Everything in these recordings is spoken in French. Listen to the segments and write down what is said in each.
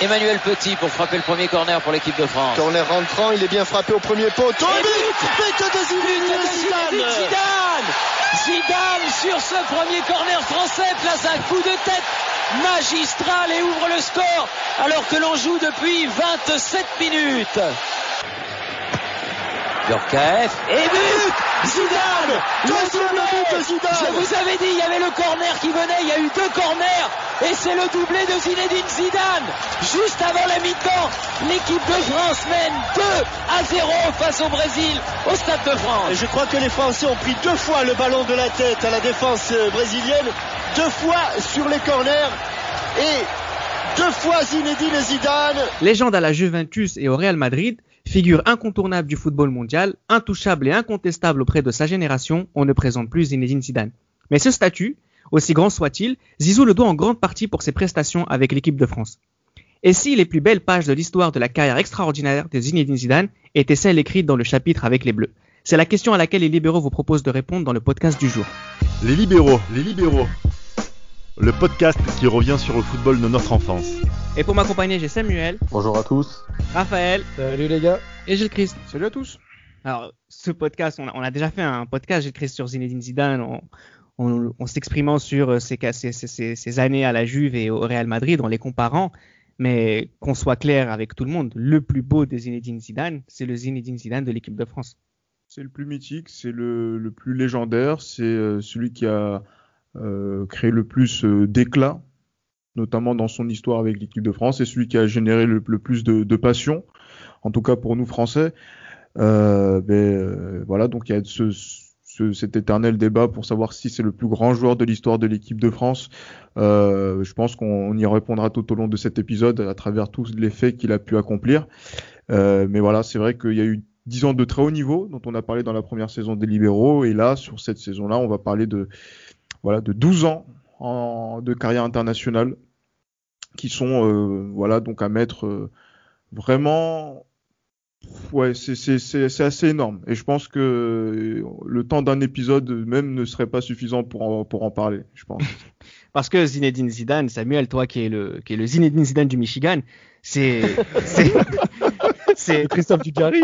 Emmanuel Petit pour frapper le premier corner pour l'équipe de France. Corner rentrant, il est bien frappé au premier poteau. Et but but But de Zidane Zidane sur ce premier corner français place un coup de tête magistral et ouvre le score alors que l'on joue depuis 27 minutes. Yorkaef et but Zidane Deuxième but de Zidane Je vous avais dit, il y avait le corner qui venait, il y a eu deux corners et c'est le doublé de Zinedine Zidane. Juste avant la mi-temps, l'équipe de France mène 2 à 0 face au Brésil au Stade de Et France. je crois que les Français ont pris deux fois le ballon de la tête à la défense euh, brésilienne, deux fois sur les corners et deux fois Zinedine Zidane. Légende à la Juventus et au Real Madrid, figure incontournable du football mondial, intouchable et incontestable auprès de sa génération, on ne présente plus Zinedine Zidane. Mais ce statut, aussi grand soit-il, Zizou le doit en grande partie pour ses prestations avec l'équipe de France. Et si les plus belles pages de l'histoire de la carrière extraordinaire de Zinedine Zidane étaient celles écrites dans le chapitre avec les Bleus? C'est la question à laquelle les libéraux vous proposent de répondre dans le podcast du jour. Les libéraux, les libéraux. Le podcast qui revient sur le football de notre enfance. Et pour m'accompagner, j'ai Samuel, Bonjour à tous. Raphaël Salut les gars. et Gilles Christ. Salut à tous. Alors, ce podcast, on a, on a déjà fait un podcast, Gilles Christ, sur Zinedine Zidane, en, en- en s'exprimant sur euh, ses, cas- ses- ses- ses- ses années à la Juve et au Real Madrid, en les comparant. Mais qu'on soit clair avec tout le monde, le plus beau de Zinedine Zidane, c'est le Zinedine Zidane de l'équipe de France. C'est le plus mythique, c'est le, le plus légendaire, c'est euh, celui qui a créé le plus euh, d'éclat, notamment dans son histoire avec l'équipe de France, et celui qui a généré le, plus de, de passion, en tout cas pour nous Français. Euh, ben, euh, voilà, donc il y a ce, ce- cet éternel débat pour savoir si c'est le plus grand joueur de l'histoire de l'équipe de France. Euh, je pense qu'on y répondra tout au long de cet épisode à travers tous les faits qu'il a pu accomplir. Euh, mais voilà, c'est vrai qu'il y a eu 10 ans de très haut niveau dont on a parlé dans la première saison des libéraux et là sur cette saison-là, on va parler de voilà de 12 ans en, de carrière internationale qui sont euh, voilà donc à mettre euh, vraiment ouais c'est c'est c'est c'est assez énorme. Et je pense que le temps d'un épisode même ne serait pas suffisant pour en, pour en parler je pense. Parce que Zinedine Zidane, Samuel, toi qui es le, qui est le Zinedine Zidane du Michigan, c'est, c'est, Christophe Dugarry.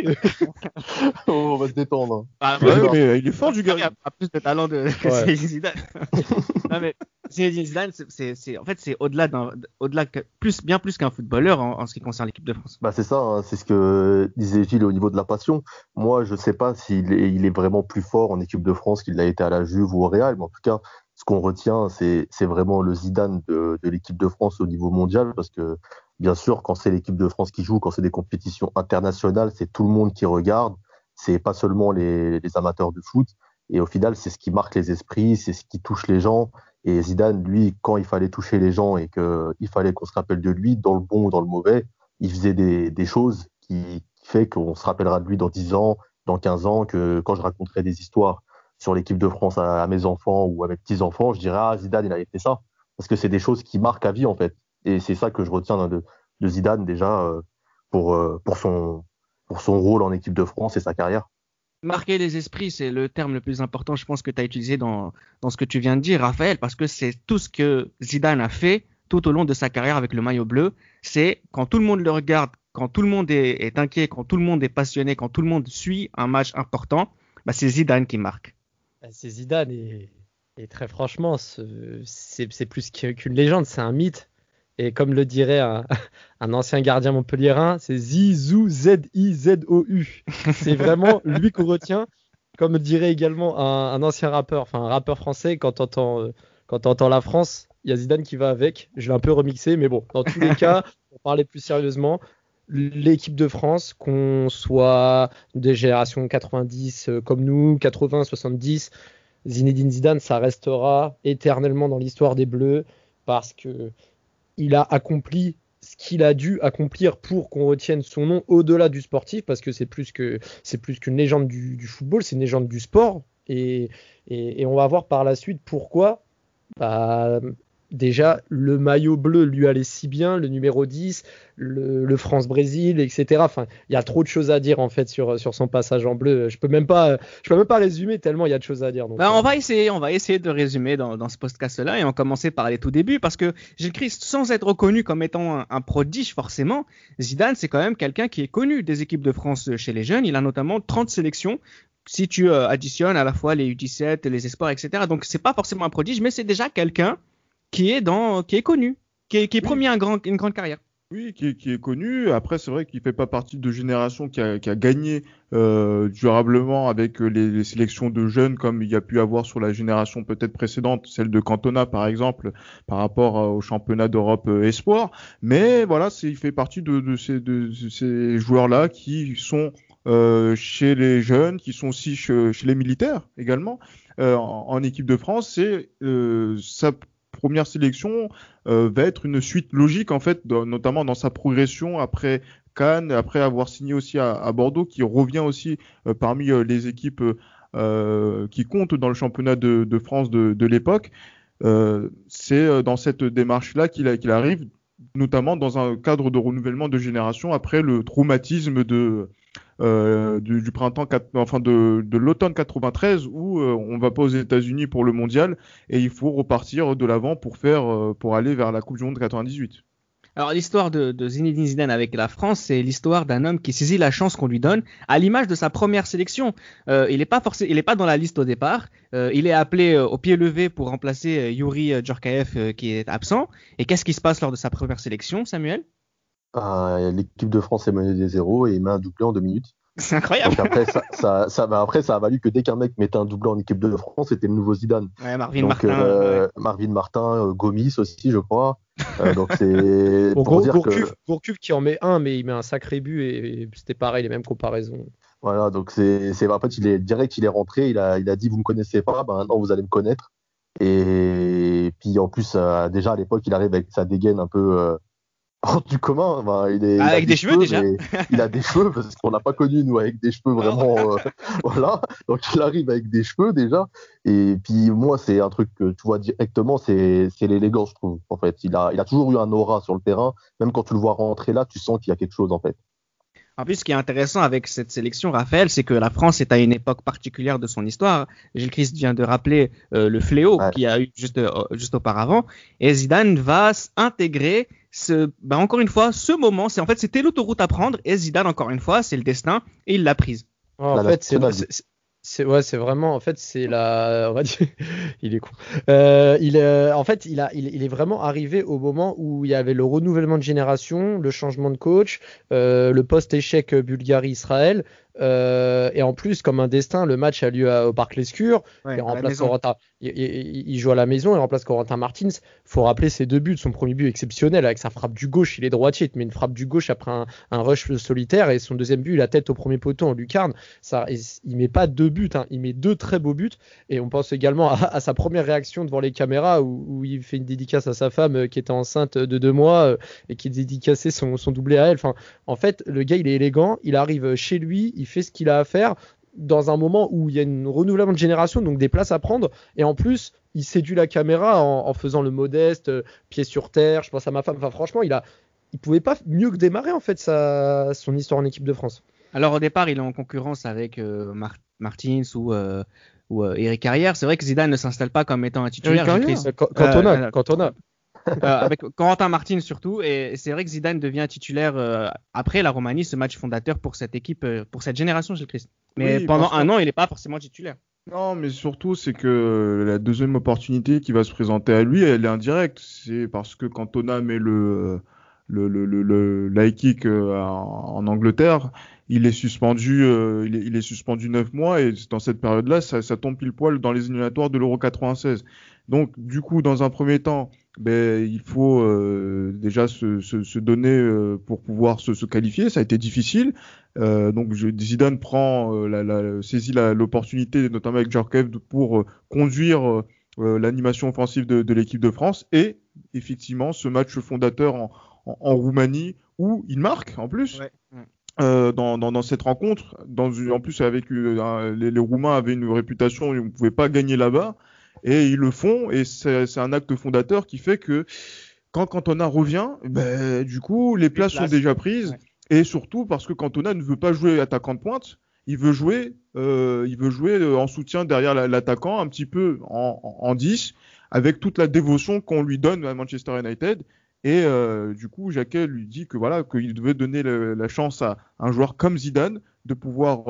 on va se détendre. Ah, Ouais, mais il est fort du Il gars a plus de talent de, que Ouais. Zinedine Zidane. non, mais Zinedine Zidane, c'est- en fait, c'est au-delà d'un, au-delà que, plus, bien plus qu'un footballeur en, en ce qui concerne l'équipe de France. Bah c'est ça, hein, c'est ce que disait Gilles au niveau de la passion. Moi, je sais pas s'il est, il est vraiment plus fort en équipe de France qu'il l'a été à la Juve ou au Real, mais en tout cas, ce qu'on retient, c'est vraiment le Zidane de, l'équipe de France au niveau mondial, parce que bien sûr, quand c'est l'équipe de France qui joue, quand c'est des compétitions internationales, c'est tout le monde qui regarde, c'est pas seulement les, amateurs de foot, et au final, c'est ce qui marque les esprits, c'est ce qui touche les gens. Et Zidane, lui, quand il fallait toucher les gens et qu'il fallait qu'on se rappelle de lui, dans le bon ou dans le mauvais, il faisait des, des choses qui, qui fait qu'on se rappellera de lui dans 10 ans, dans 15 ans, que quand je raconterai des histoires sur l'équipe de France à, mes enfants ou à mes petits-enfants, je dirais, ah, Zidane, il avait fait ça. Parce que c'est des choses qui marquent à vie, en fait. Et c'est ça que je retiens de, de Zidane, déjà, euh, pour, euh, pour, son, pour son rôle en équipe de France et sa carrière. Marquer les esprits, c'est le terme le plus important, je pense, que tu as utilisé dans, dans ce que tu viens de dire, Raphaël, parce que c'est tout ce que Zidane a fait tout au long de sa carrière avec le maillot bleu. C'est quand tout le monde le regarde, quand tout le monde est, est inquiet, quand tout le monde est passionné, quand tout le monde suit un match important, bah, c'est Zidane qui marque. Bah, C'est Zidane et, et très franchement, ce- c'est plus qu'une légende, c'est un mythe. Et comme le dirait un, un ancien gardien montpelliérain, c'est Zizou, Z-I-Z-O-U. C'est vraiment lui qu'on retient. Comme dirait également un, un ancien rappeur, enfin un rappeur français, quand t'entends euh, quand t'entends la France, il y a Zidane qui va avec. Je l'ai un peu remixé, mais bon, dans tous les cas, pour parler plus sérieusement, l'équipe de France, qu'on soit des générations 90 euh, comme nous, 80, 70, Zinedine Zidane, ça restera éternellement dans l'histoire des Bleus parce que il a accompli ce qu'il a dû accomplir pour qu'on retienne son nom au-delà du sportif parce que c'est plus que c'est plus qu'une légende du, football, c'est une légende du sport et, et, et on va voir par la suite pourquoi. Bah, déjà, le maillot bleu lui allait si bien, le numéro 10, le, France-Brésil, etc. Enfin, il y a trop de choses à dire en fait sur, sur son passage en bleu. Je peux même pas, je peux même pas résumer tellement il y a de choses à dire. Donc, bah, on va essayer, on va essayer de résumer dans, dans ce podcast-là et on commencer par les tout débuts parce que Gilles Christ, sans être reconnu comme étant un, prodige forcément, Zidane c'est quand même quelqu'un qui est connu des équipes de France chez les jeunes. Il a notamment 30 sélections si tu euh, additionnes à la fois les U17, les espoirs, etc. Donc c'est pas forcément un prodige, mais c'est déjà quelqu'un qui est dans, qui est connu, qui est, qui est promis un grand, une grande carrière. Oui, qui est, qui est connu. Après, c'est vrai qu'il fait pas partie de génération qui a, qui a gagné euh, durablement avec euh, les, les, sélections de jeunes comme il y a pu avoir sur la génération peut-être précédente, celle de Cantona par exemple, par rapport au championnat d'Europe euh, espoir. Mais voilà, c'est, il fait partie de, de ces, de ces joueurs-là qui sont euh, chez les jeunes, qui sont aussi chez, chez les militaires également. Euh, en, en, équipe de France, c'est euh, ça première sélection euh, va être une suite logique en fait, notamment dans sa progression après Cannes, après avoir signé aussi à, Bordeaux, qui revient aussi euh, parmi euh, les équipes qui comptent dans le championnat de, France de, l'époque. c'est dans cette démarche-là qu'il arrive, notamment dans un cadre de renouvellement de génération après le traumatisme de euh, du, printemps, enfin de, de l'automne 93 où euh, on va pas aux États-Unis pour le mondial et il faut repartir de l'avant pour faire, euh, pour aller vers la Coupe du Monde 98. Alors l'histoire de, de, Zinedine Zidane avec la France, c'est l'histoire d'un homme qui saisit la chance qu'on lui donne, à l'image de sa première sélection. Euh, il n'est pas forcé, il est pas dans la liste au départ. Il est appelé au pied levé pour remplacer Yuri Djorkaeff qui est absent. Et qu'est-ce qui se passe lors de sa première sélection, Samuel? Ah, l'équipe de France est menée des zéros et il met un doublé en deux minutes. C'est incroyable. Donc après, ça, ça, ça, bah après, ça a valu que dès qu'un mec mettait un doublé en équipe de France, c'était le nouveau Zidane. Ouais, Marvin Martin. Euh, ouais. Marvin Martin, euh, Gomis aussi, je crois. Euh, donc c'est pour, pour dire Gourcuff, que... Gourcuff qui en met un, mais il met un sacré but et, et c'était pareil, les mêmes comparaisons. Voilà, donc c'est, en fait, il est direct, il est rentré, il a, il a dit vous me connaissez pas, ben maintenant vous allez me connaître. Et puis en plus, euh, déjà à l'époque, il arrive avec sa dégaine un peu euh, hors du commun. Bah, il est, avec des, cheveux, déjà. il a des cheveux parce qu'on n'a pas connu nous avec des cheveux vraiment. euh, voilà. Donc il arrive avec des cheveux déjà. Et puis moi c'est un truc que tu vois directement, c'est l'élégance je trouve. En fait, il a il a toujours eu un aura sur le terrain. Même quand tu le vois rentrer là, tu sens qu'il y a quelque chose en fait. En plus, ce qui est intéressant avec cette sélection, Raphaël, c'est que la France est à une époque particulière de son histoire. Gilles Christ vient de rappeler euh, le fléau ouais. qu'il y a eu juste, euh, juste auparavant. Et Zidane va intégrer ce, bah encore une fois, ce moment, c'est en fait c'était l'autoroute à prendre et Zidane encore une fois, c'est le destin et il l'a prise. Oh, en fait, c'est c'est ouais, c'est vraiment en fait c'est la on va dire il est con. Euh, il euh, en fait il a il, il, est vraiment arrivé au moment où il y avait le renouvellement de génération, le changement de coach, euh, le post échec Bulgarie Israël euh, et en plus, comme un destin, le match a lieu à, au Parc Lescure. Ouais, il remplace Corentin. Il, il, il, joue à la maison, il remplace Corentin Martins. Faut rappeler ses deux buts, son premier but exceptionnel avec sa frappe du gauche. Il est droitier, il met une frappe du gauche après un, un rush solitaire et son deuxième but, la tête au premier poteau en lucarne. Ça, il met pas deux buts, hein, il met deux très beaux buts. Et on pense également à, à sa première réaction devant les caméras où, où, il fait une dédicace à sa femme euh, qui était enceinte de deux mois euh, et qui dédicaçait son, son doublé à elle. Enfin, en fait, le gars, il est élégant. Il arrive chez lui, il fait ce qu'il a à faire dans un moment où il y a une renouvellement de génération, donc des places à prendre. Et en plus, il séduit la caméra en, en faisant le modeste, euh, pied sur terre. Je pense à ma femme. Enfin, franchement, il a, il pouvait pas mieux que démarrer en fait sa, son histoire en équipe de France. Alors au départ, il est en concurrence avec euh, Mar Martins ou euh, ou euh, Eric Carrière. C'est vrai que Zidane ne s'installe pas comme étant un titulaire. Cantona, Cantona. Euh, avec Corentin Martin surtout. Et c'est vrai que Zidane devient titulaire euh, après la Roumanie, ce match fondateur pour cette équipe, euh, pour cette génération chez Christ. Mais oui, pendant un an, il n'est pas forcément titulaire. Non, mais surtout, c'est que la deuxième opportunité qui va se présenter à lui, elle est indirecte. C'est parce que Cantona met le le, le, le, le kick en Angleterre, il est suspendu, euh, il, est, il est suspendu neuf mois et dans cette période-là, ça, ça tombe pile poil dans les éliminatoires de l'Euro 96. Donc, du coup, dans un premier temps, ben, il faut euh, déjà se, se, se donner euh, pour pouvoir se, se, qualifier. Ça a été difficile. Euh, donc je, Zidane prend euh, la, la, saisit l'opportunité, notamment avec Djorkaeff, pour euh, conduire l'animation offensive de, de l'équipe de France et effectivement ce match fondateur en, en, en, Roumanie où il marque en plus. Ouais. Euh, dans, dans, dans, cette rencontre, dans, en plus avec euh, les, les, Roumains avaient une réputation, ils ne pouvaient pas gagner là-bas. Et ils le font et c'est un acte fondateur qui fait que quand Cantona revient, ben, du coup les places, sont déjà prises. et surtout parce que Cantona ne veut pas jouer attaquant de pointe, il veut jouer, euh, il veut jouer euh, en soutien derrière l'attaquant, un petit peu en, en, 10, avec toute la dévotion qu'on lui donne à Manchester United. Et euh, du coup, Jacquet lui dit que voilà qu'il devait donner la chance à un joueur comme Zidane de pouvoir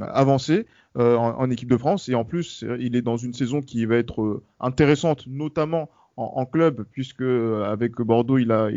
avancer en, équipe de France. Et en plus, il est dans une saison qui va être intéressante, notamment en, club, puisque avec Bordeaux, il, a,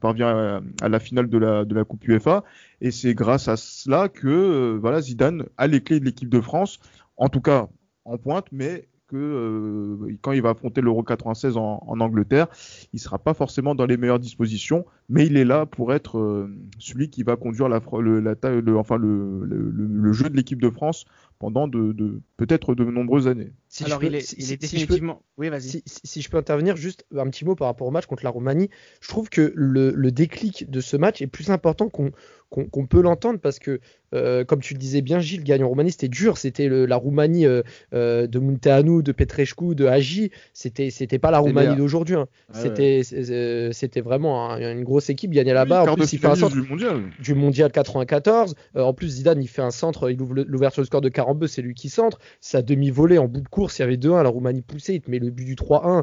parvient à, la finale de la, de la Coupe UEFA. Et c'est grâce à cela que euh, voilà, Zidane a les clés de l'équipe de France, en tout cas en pointe, mais que euh, quand il va affronter l'Euro 96 en, Angleterre, il sera pas forcément dans les meilleures dispositions, mais il est là pour être euh, celui qui va conduire le, enfin le, jeu de l'équipe de France pendant peut-être de nombreuses années. Si Alors il, est, il est, définitivement. oui, vas-y. Si, je peux intervenir juste un petit mot par rapport au match contre la Roumanie, je trouve que le, déclic de ce match est plus important qu'on peut l'entendre parce que, euh, comme tu le disais bien, Gilles, gagner en Roumanie, c'était dur. C'était la Roumanie euh, euh, de Munteanu, de Petrescu, de Agi. C'était c'était pas la Roumanie d'aujourd'hui. Hein. c'était c'était vraiment une grosse équipe gagnée là-bas. en plus, il fait un centre du mondial. Du mondial 94. en plus, Zidane, il fait un centre, il ouvre l'ouverture du score de 42, c'est lui qui centre. Sa demi-volée en bout de course, il y avait 2-1, la Roumanie poussée, il te met le but du 3-1.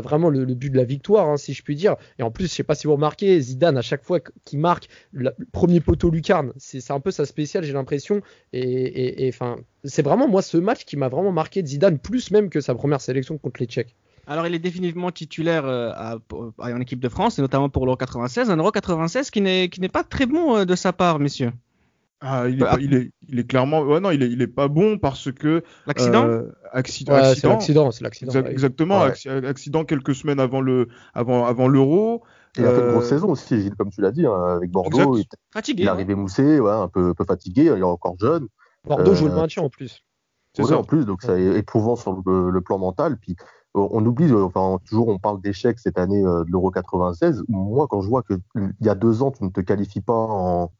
vraiment le, but de la victoire, hein, si je puis dire. Et en plus, je sais pas si vous remarquez, Zidane, à chaque fois qu'il marque, premier poteau lucarne. C'est un peu sa spéciale, j'ai l'impression. Et enfin, c'est vraiment moi ce match qui m'a vraiment marqué Zidane, plus même que sa première sélection contre les Tchèques. Alors, il est définitivement titulaire euh, en équipe de France, et notamment pour l'Euro 96. Un Euro 96 qui n'est pas très bon euh, de sa part, messieurs. Ah, il, est, bah, il, est, il est clairement. Ouais, non, il est, il est pas bon parce que. L'accident euh, accident, C'est l'accident, c'est l'accident. Exactement, accident quelques semaines avant le, avant, avant l'Euro. Il a fait une grosse saison aussi, comme tu l'as dit, hein, avec Bordeaux. Il, fatigué. Il est arrivé moussé, ouais, un peu, peu fatigué, il est encore jeune. Bordeaux joue le maintien en plus. C'est ça. en plus, donc c'est éprouvant sur le, plan mental. Puis on oublie, enfin toujours on parle d'échec cette année de l'Euro 96. Moi, quand je vois qu'il y a deux ans, tu ne te qualifies pas en,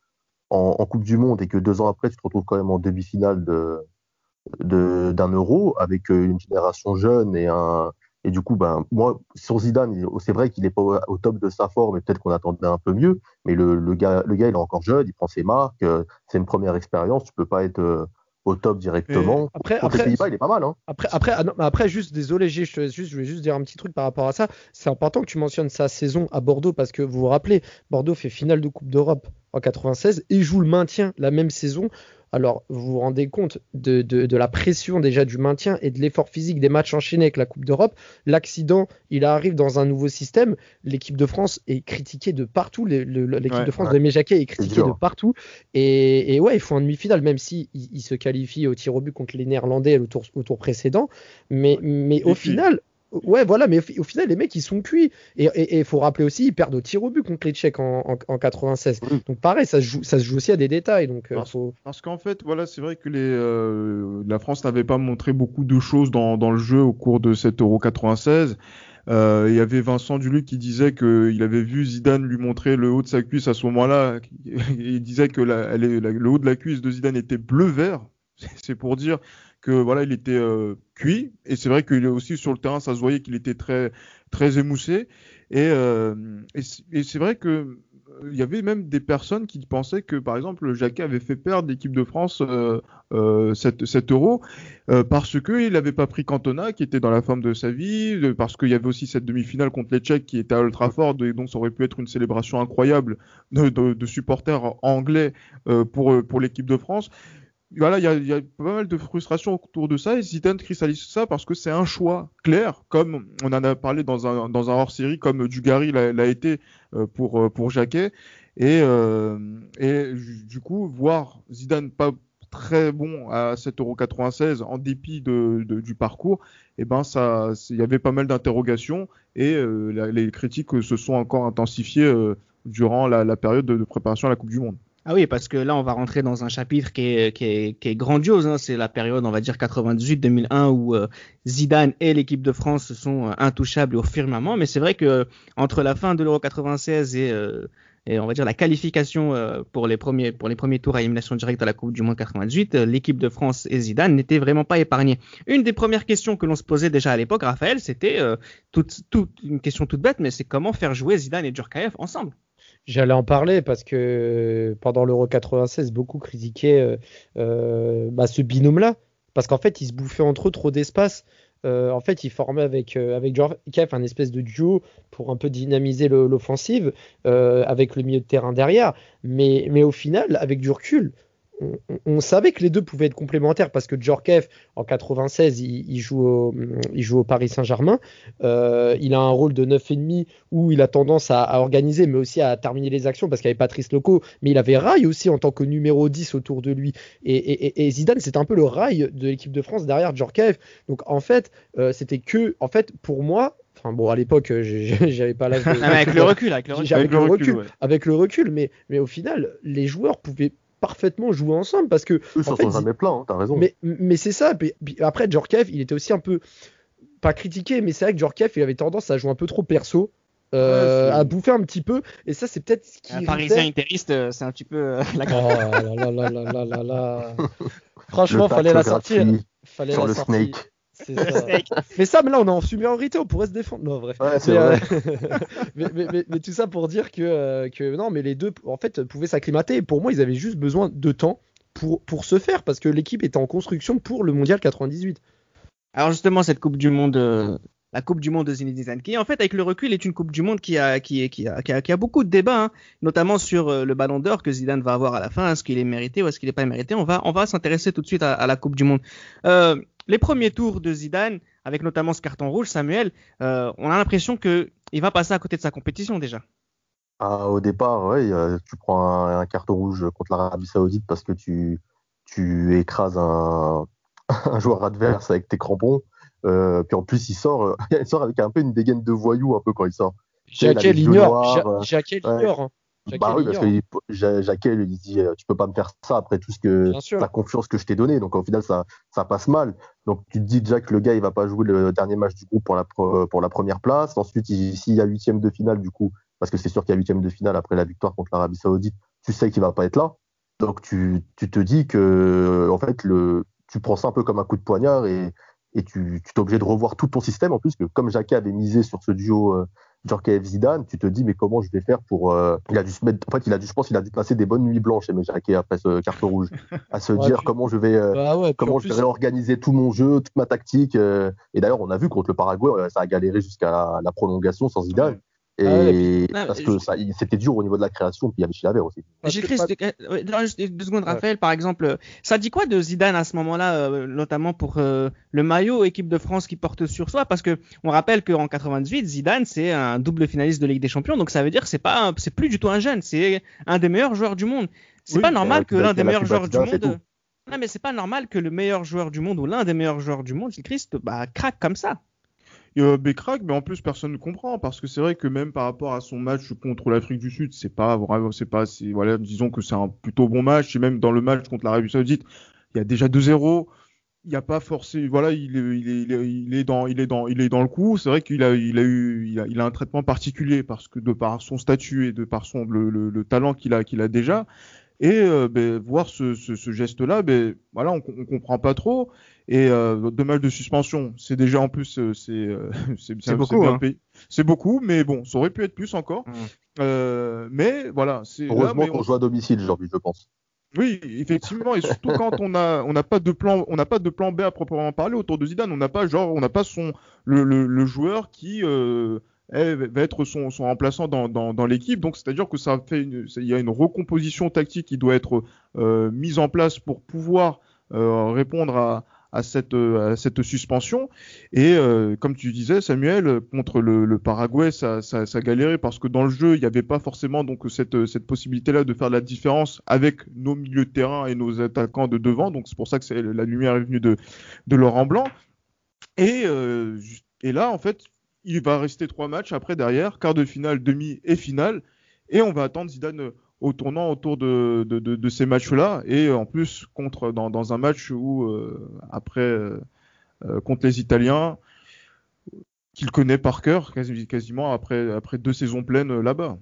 en, Coupe du Monde et que deux ans après, tu te retrouves quand même en demi-finale de, d'un euro avec une génération jeune et un et du coup ben moi sur Zidane c'est vrai qu'il n'est pas au, top de sa forme et peut-être qu'on attendait un peu mieux mais le, le, gars le gars il est encore jeune il prend ses marques c'est une première expérience tu peux pas être au top directement. après, après, Pays-Bas, il est pas mal. Hein. Après, après, ah après, juste, désolé, je, juste, je vais juste dire un petit truc par rapport à ça. C'est important que tu mentionnes sa saison à Bordeaux parce que vous vous rappelez, Bordeaux fait finale de Coupe d'Europe en 96 et joue le maintien la même saison. Alors, vous vous rendez compte de, la pression déjà du maintien et de l'effort physique des matchs enchaînés avec la Coupe d'Europe. L'accident, il arrive dans un nouveau système. L'équipe de France est critiquée de partout. L'équipe de France de Méjaquet est critiquée de partout. Et, ouais, ils font un demi-finale, même si ils, se qualifient au tir au but contre les Néerlandais au tour, au tour précédent. Mais, mais au final, Ouais, voilà, mais au final, les mecs, ils sont cuits. Et il faut rappeler aussi, ils perdent au tir au but contre les Tchèques en, en, 96. Donc pareil, ça se, joue, ça se joue aussi à des détails. Donc, euh, parce, qu'en fait, voilà, c'est vrai que les, euh, la France n'avait pas montré beaucoup de choses dans, dans, le jeu au cours de cet Euro 96. Euh, il y avait Vincent Duluc qui disait qu'il avait vu Zidane lui montrer le haut de sa cuisse à ce moment-là. Il disait que la, le haut de la cuisse de Zidane était bleu-vert. C'est pour dire que voilà, il était euh, cuit. Et c'est vrai qu'il est aussi sur le terrain, ça se voyait qu'il était très très émoussé. Et, euh, et c'est vrai que euh, il y avait même des personnes qui pensaient que, par exemple, Jacquet avait fait perdre l'équipe de France euh, euh, 7, euros parce qu'il n'avait pas pris Cantona, qui était dans la forme de sa vie, parce qu'il y avait aussi cette demi-finale contre les Tchèques qui était à Ultra Ford, et donc ça aurait pu être une célébration incroyable de, de, de supporters anglais pour, pour l'équipe de France voilà, il y a, pas mal de frustration autour de ça et Zidane cristallise ça parce que c'est un choix clair, comme on en a parlé dans un, dans un hors-série, comme Dugarry l'a été euh, pour, euh, pour Jacquet. Et, euh, du coup, voir Zidane pas très bon à 7,96€ en dépit de, du parcours, et eh ben ça, il y avait pas mal d'interrogations et les critiques se sont encore intensifiées durant la, période de, de préparation à la Coupe du Monde. Ah oui, parce que là, on va rentrer dans un chapitre qui est, grandiose. Hein. C'est la période, on va dire 98-2001, où euh, Zidane et l'équipe de France sont euh, intouchables au firmament. Mais c'est vrai que entre la fin de l'Euro 96 et, euh, et on va dire la qualification pour les premiers tours à élimination directe à la Coupe du Monde 98, l'équipe de France et Zidane n'étaient vraiment pas épargnés. Une des premières questions que l'on se posait déjà à l'époque, Raphaël, c'était toute, toute une question toute bête, mais c'est comment faire jouer Zidane et Djurkaeff ensemble? J'allais en parler parce que pendant l'Euro 96, beaucoup critiquaient euh, euh, bah, ce binôme-là. Parce qu'en fait, ils se bouffaient entre eux trop d'espace. Euh, en fait, ils formaient avec, avec Kev un espèce de duo pour un peu dynamiser l'offensive avec le milieu de terrain derrière. Mais, mais au final, avec du recul, on, savait que les deux pouvaient être complémentaires parce que Djorkaeff, en 96, il, joue, au, il joue au Paris Saint-Germain. Euh, il a un rôle de 9,5 où il a tendance à, organiser, mais aussi à terminer les actions parce qu'il y avait Patrice Loco, mais il avait Rail aussi en tant que numéro 10 autour de lui. Et, Zidane, c'était un peu le rail de l'équipe de France derrière Djorkaeff. Donc en fait, euh, c'était que, en fait, pour moi, Enfin bon, à l'époque, j'avais pas l'âge. avec le recul, avec le recul, avec le recul, avec le recul, mais mais au final, les joueurs pouvaient parfaitement jouer ensemble parce que. Eux, en fait, sont jamais plein, hein, t'as raison. Mais, mais c'est ça. après, Djorkaeff, il était aussi un peu. Pas critiqué, mais c'est vrai que Djorkaeff, il avait tendance à jouer un peu trop perso. Euh, à bouffer un petit peu et ça c'est peut-être ce qui un parisien interiste euh, c'est un petit peu euh, la oh là là là là là là franchement fallait la sortir fallait sur la le sortir. snake ça, mais là, on est en supériorité, on pourrait se défendre. Non, bref. Euh, mais, mais, mais, tout ça pour dire que, euh, que non, mais les deux, en fait, pouvaient s'acclimater. Et pour moi, ils avaient juste besoin de temps pour, pour se faire parce que l'équipe était en construction pour le mondial 98. Alors, justement, cette Coupe du Monde. Euh, la Coupe du Monde de Zinedine Zidane, qui en fait avec le recul est une Coupe du Monde qui a qui, qui, a, qui, a, qui a beaucoup de débats, hein, notamment sur le Ballon d'Or que Zidane va avoir à la fin, est-ce qu'il est mérité ou est-ce qu'il n'est pas mérité? On va on va s'intéresser tout de suite à, à, la Coupe du Monde. Euh, les premiers tours de Zidane, avec notamment ce carton rouge, Samuel, euh, on a l'impression qu'il va passer à côté de sa compétition déjà. Ah, au départ, ouais, tu prends un, carton rouge contre l'Arabie Saoudite parce que tu, tu écrases un, un joueur adverse avec tes crampons. Euh, puis en plus, il sort, il sort avec un peu une dégaine de voyou un peu quand il sort. Jacquet l'ignore. Jacquet l'ignore. Bah oui, parce que Jacquet lui dit euh, tu peux pas me faire ça après tout ce que la confiance que je t'ai donné. Donc au final ça ça passe mal. Donc tu te dis déjà que le gars il va pas jouer le dernier match du groupe pour la pour la première place. Ensuite s'il y a huitième de finale du coup parce que c'est sûr qu'il y a huitième de finale après la victoire contre l'Arabie Saoudite, tu sais qu'il va pas être là. Donc tu, tu te dis que en fait le tu prends ça un peu comme un coup de poignard et et tu, tu es obligé de revoir tout ton système en plus que comme Jacquet avait misé sur ce duo euh, Djorkaeff Zidane, tu te dis mais comment je vais faire pour euh, il a dû se mettre en fait il a dû je pense qu'il a dû passer des bonnes nuits blanches mais Jacquet après ce carton rouge à se dire comment je vais euh, bah comment je vais réorganiser tout mon jeu, toute ma tactique euh, et d'ailleurs on a vu contre le Paraguay ça a galéré jusqu'à la, la, prolongation sans Zidane. Et ah parce que c'était dur au niveau de la création, puis il y avait Chilavert aussi. J'ai écrit deux secondes, Raphaël, par exemple. Ça dit quoi de Zidane à ce moment-là, euh, notamment pour euh, le maillot équipe de France qui porte sur soi? Parce que on rappelle qu'en 98, Zidane c'est un double finaliste de Ligue des Champions, donc ça veut dire que c'est pas, c'est plus du tout un jeune, c'est un des meilleurs joueurs du monde. C'est pas normal que l'un des meilleurs joueurs du monde. Non, mais c'est pas normal que le meilleur joueur du monde ou l'un des meilleurs joueurs du monde, Christ, bah, craque comme ça il euh, Becrac, mais en plus personne ne comprend parce que c'est vrai que même par rapport à son match contre l'Afrique du Sud, c'est pas vraiment, c'est pas, voilà, disons que c'est un plutôt bon match. Et même dans le match contre l'Arabie Saoudite, il y a déjà 2-0. Il n'y a pas forcément, voilà, il est, il est, il est dans, il est dans, il est dans le coup. C'est vrai qu'il a, il a eu, il a, il a, un traitement particulier parce que de par son statut et de par son le, le, le talent qu'il a, qu'il a déjà. Et euh, ben, voir ce, ce, ce geste-là, ben, voilà, on, on comprend pas trop. Et euh, deux matchs de suspension, c'est déjà en plus, euh, c'est euh, c'est beaucoup. Hein. C'est beaucoup, mais bon, ça aurait pu être plus encore. Mmh. Euh, mais voilà, c'est heureusement qu'on joue à domicile aujourd'hui, je pense. Oui, effectivement, et surtout quand on a on n'a pas de plan on n'a pas de plan B à proprement parler autour de Zidane, on n'a pas genre on n'a pas son le, le, le, joueur qui euh, va être son, remplaçant dans, l'équipe. Donc c'est-à-dire que ça fait il y a une recomposition tactique qui doit être euh, mise en place pour pouvoir euh, répondre à, cette, suspension. Et euh, comme tu disais, Samuel, contre le, Paraguay, ça, ça, ça, parce que dans le jeu, il n'y avait pas forcément donc cette, possibilité-là de faire la différence avec nos milieux de terrain et nos attaquants de devant. Donc c'est pour ça que la lumière est venue de, Laurent Blanc. Et là, en fait, il va rester trois matchs après derrière, quart de finale, demi et finale. Et on va attendre Zidane au tournant autour de, de, de, de ces matchs-là et en plus contre dans, dans un match où euh, après euh, euh, contre les Italiens qu'il connaît par cœur quasi- quasiment après après deux saisons pleines euh, là-bas.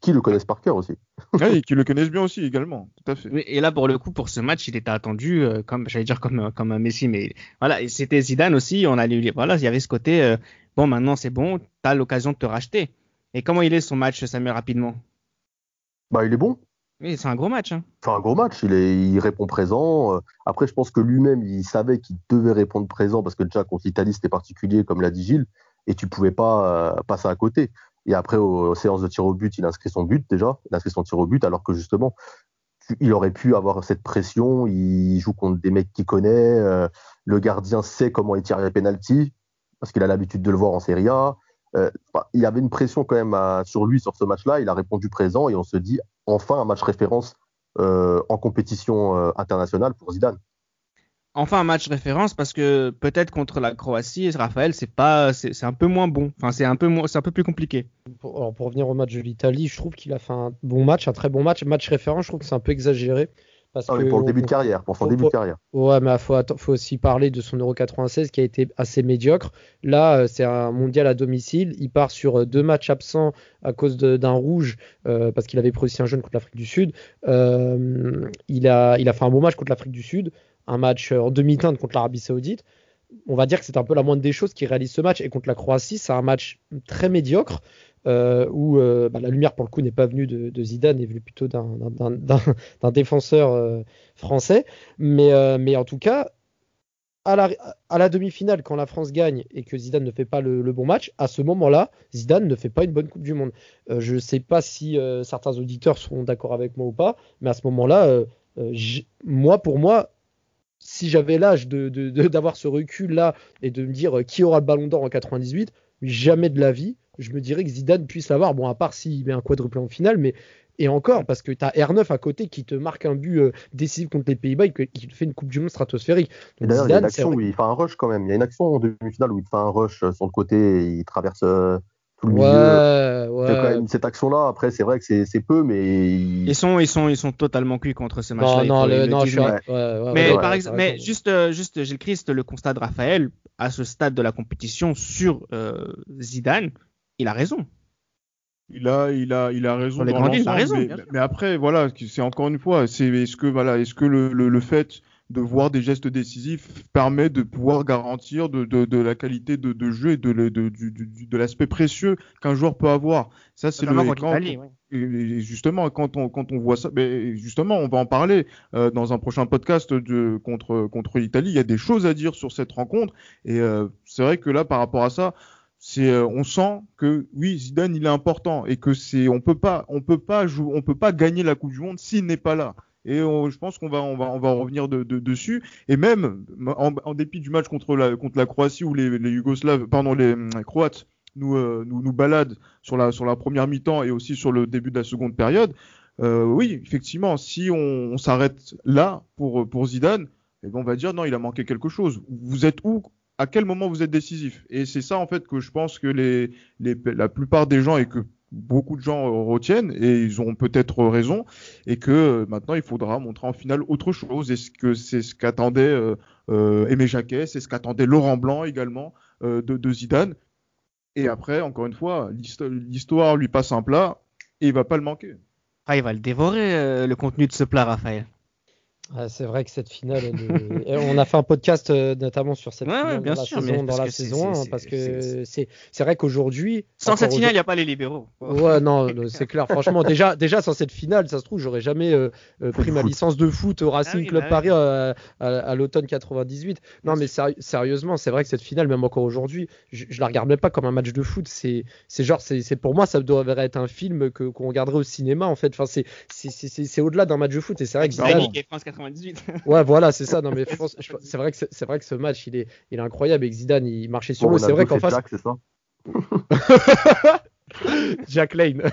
Qui le connaissent par cœur aussi. Ouais, et qu'ils le connaissent bien aussi également, tout à fait. Oui, et là, pour le coup, pour ce match, il était attendu, euh, comme j'allais dire comme, comme un Messi, mais voilà, c'était Zidane aussi. On allait voilà, il y avait ce côté, euh, bon, maintenant c'est bon, t'as l'occasion de te racheter. Et comment il est son match, Samuel, rapidement? Bah, il est bon. Oui, c'est un gros match. Hein. C'est un gros match. Il, est, il répond présent. Euh, Après, je pense que lui-même, il savait qu'il devait répondre présent parce que déjà contre l'Italie, c'était particulier, comme l'a dit Gilles, et tu pouvais pas euh, passer à côté. Et après, aux, aux séances de tir au but, il inscrit son but déjà. Il inscrit son tir au but, alors que justement, tu- il aurait pu avoir cette pression. Il joue contre des mecs qu'il connaît. euh, le gardien sait comment il tire les pénalties parce qu'il a l'habitude de le voir en Serie A. Euh, enfin, il y avait une pression quand même à- sur lui sur ce match-là. Il a répondu présent et on se dit enfin un match référence euh, en compétition euh, internationale pour Zidane. Enfin, un match référence parce que peut-être contre la Croatie, Raphaël, c'est pas, c'est c'est un peu moins bon. Enfin, c'est un peu moins, c'est un peu plus compliqué. Pour, alors, pour revenir au match de l'Italie, je trouve qu'il a fait un bon match, un très bon match. Match référent, je trouve que c'est un peu exagéré. Parce mais que pour le début on- de carrière, pour son début de carrière. Ouais, mais il faut, aussi parler de son Euro 96 qui a été assez médiocre. Là, euh, c'est un mondial à domicile. Il part sur euh, deux matchs absents à cause d'un rouge euh, parce qu'il avait pris aussi un jaune contre l'Afrique du Sud. Euh, il, a, il a fait un bon match contre l'Afrique du Sud, un match en demi-teinte contre l'Arabie Saoudite. On va dire que c'est un peu la moindre des choses qui réalise ce match. Et contre la Croatie, c'est un match très médiocre. Euh, où euh, bah, la lumière pour le coup n'est pas venue de, de Zidane, est venue plutôt d'un- défenseur euh, français. Mais, en tout cas, à la, demi-finale, quand la France gagne et que Zidane ne fait pas le, bon match, à ce moment-là, Zidane ne fait pas une bonne Coupe du Monde. Je ne sais pas si certains auditeurs seront d'accord avec moi ou pas, mais à ce moment-là, moi, pour moi, si j'avais l'âge de, de- d'avoir ce recul-là et de me dire qui aura le ballon d'or en 98, jamais de la vie, je me dirais que Zidane puisse l'avoir. Bon, à part s'il met un quadruplé en finale, mais et encore, parce que tu as R9 à côté qui te marque un but euh, décisif contre les Pays-Bas et qui te fait une Coupe du Monde stratosphérique. D'ailleurs, il y a une action où il fait un rush quand même. Il y a une action en demi-finale où il fait un rush euh, sur le côté et il traverse euh, tout le Ouais, milieu. C'est quand ouais. même cette action-là. Après, c'est vrai que c'est peu, mais il- Ils sont, ils sont, ils sont totalement cuits contre ce match-là. Non, non, le- non, je suis. mais- ouais, ouais, Mais ouais, par ouais, juste, euh, juste Gilles Christ, le constat de Raphaël, à ce stade de la compétition sur euh, Zidane, il a raison. Il a, il a, il a raison dans il a mais, après, voilà, c'est encore une fois, c'est est-ce que voilà, est-ce que le, le, le fait de voir des gestes décisifs permet de pouvoir garantir de, de, de la qualité de, de jeu et de, de, l'aspect précieux qu'un joueur peut avoir? Ça, c'est le quand- ouais. et justement, quand on, quand on voit ça, mais justement, on va en parler euh, dans un prochain podcast de, contre, contre l'Italie. Il y a des choses à dire sur cette rencontre. Et euh, c'est vrai que là, par rapport à ça, c'est, euh, on sent que oui, Zidane, il est important et que c'est, on peut pas, on peut pas on peut pas gagner la Coupe du Monde s'il n'est pas là. Et je pense qu'on va, on va, on va revenir de, de- dessus. Et même en, dépit du match contre la, contre la Croatie où les, les Yougoslaves, pardon, les, hum, Croates nous, euh, nous, nous baladent sur la, sur la première mi-temps et aussi sur le début de la seconde période. Euh, oui, effectivement, si on, s'arrête là pour, pour Zidane, eh ben on va dire non, il a manqué quelque chose. Vous êtes où À quel moment vous êtes décisif Et c'est ça en fait que je pense que les, les, la plupart des gens et que beaucoup de gens retiennent et ils ont peut-être raison et que euh, maintenant il faudra montrer en finale autre chose. Est-ce que c'est ce qu'attendait euh, euh, Aimé Jacquet, c'est ce qu'attendait Laurent Blanc également euh, de, de Zidane. Et après, encore une fois, l'histo- l'histoire lui passe un plat et il va pas le manquer. Ah, il va le dévorer, euh, le contenu de ce plat, Raphaël. Ah, c'est vrai que cette finale, elle est- et on a fait un podcast euh, notamment sur cette Ouais, finale bien dans, sûr, la saison, parce dans la que c'est- saison c'est- 1, c'est- parce que c'est c'est vrai qu'aujourd'hui. Sans cette finale, il n'y a pas les libéraux. Ouais, non, c'est clair. Franchement, déjà, déjà sans cette finale, ça se trouve, j'aurais jamais euh, euh, pris ma licence de foot au Racing Ah oui, Club bah Paris euh, à, à l'automne 98. Non, mais séri- sérieusement, c'est vrai que cette finale, même encore aujourd'hui, je, je la regarde même pas comme un match de foot. C'est, c'est genre, c'est, c'est pour moi, ça devrait être un film que qu'on regarderait au cinéma en fait. Enfin, c'est au-delà d'un match de foot. Et c'est vrai que C'est Zidane- Ligue et France 98. Ouais, voilà, c'est ça. Non, mais je pense- je- c'est vrai que c'est c'est vrai que ce match, il est, il est incroyable. Et Zidane, il marchait sur Bon, l'eau. C'est vrai qu'en face, Jack, c'est ça Jack Lane.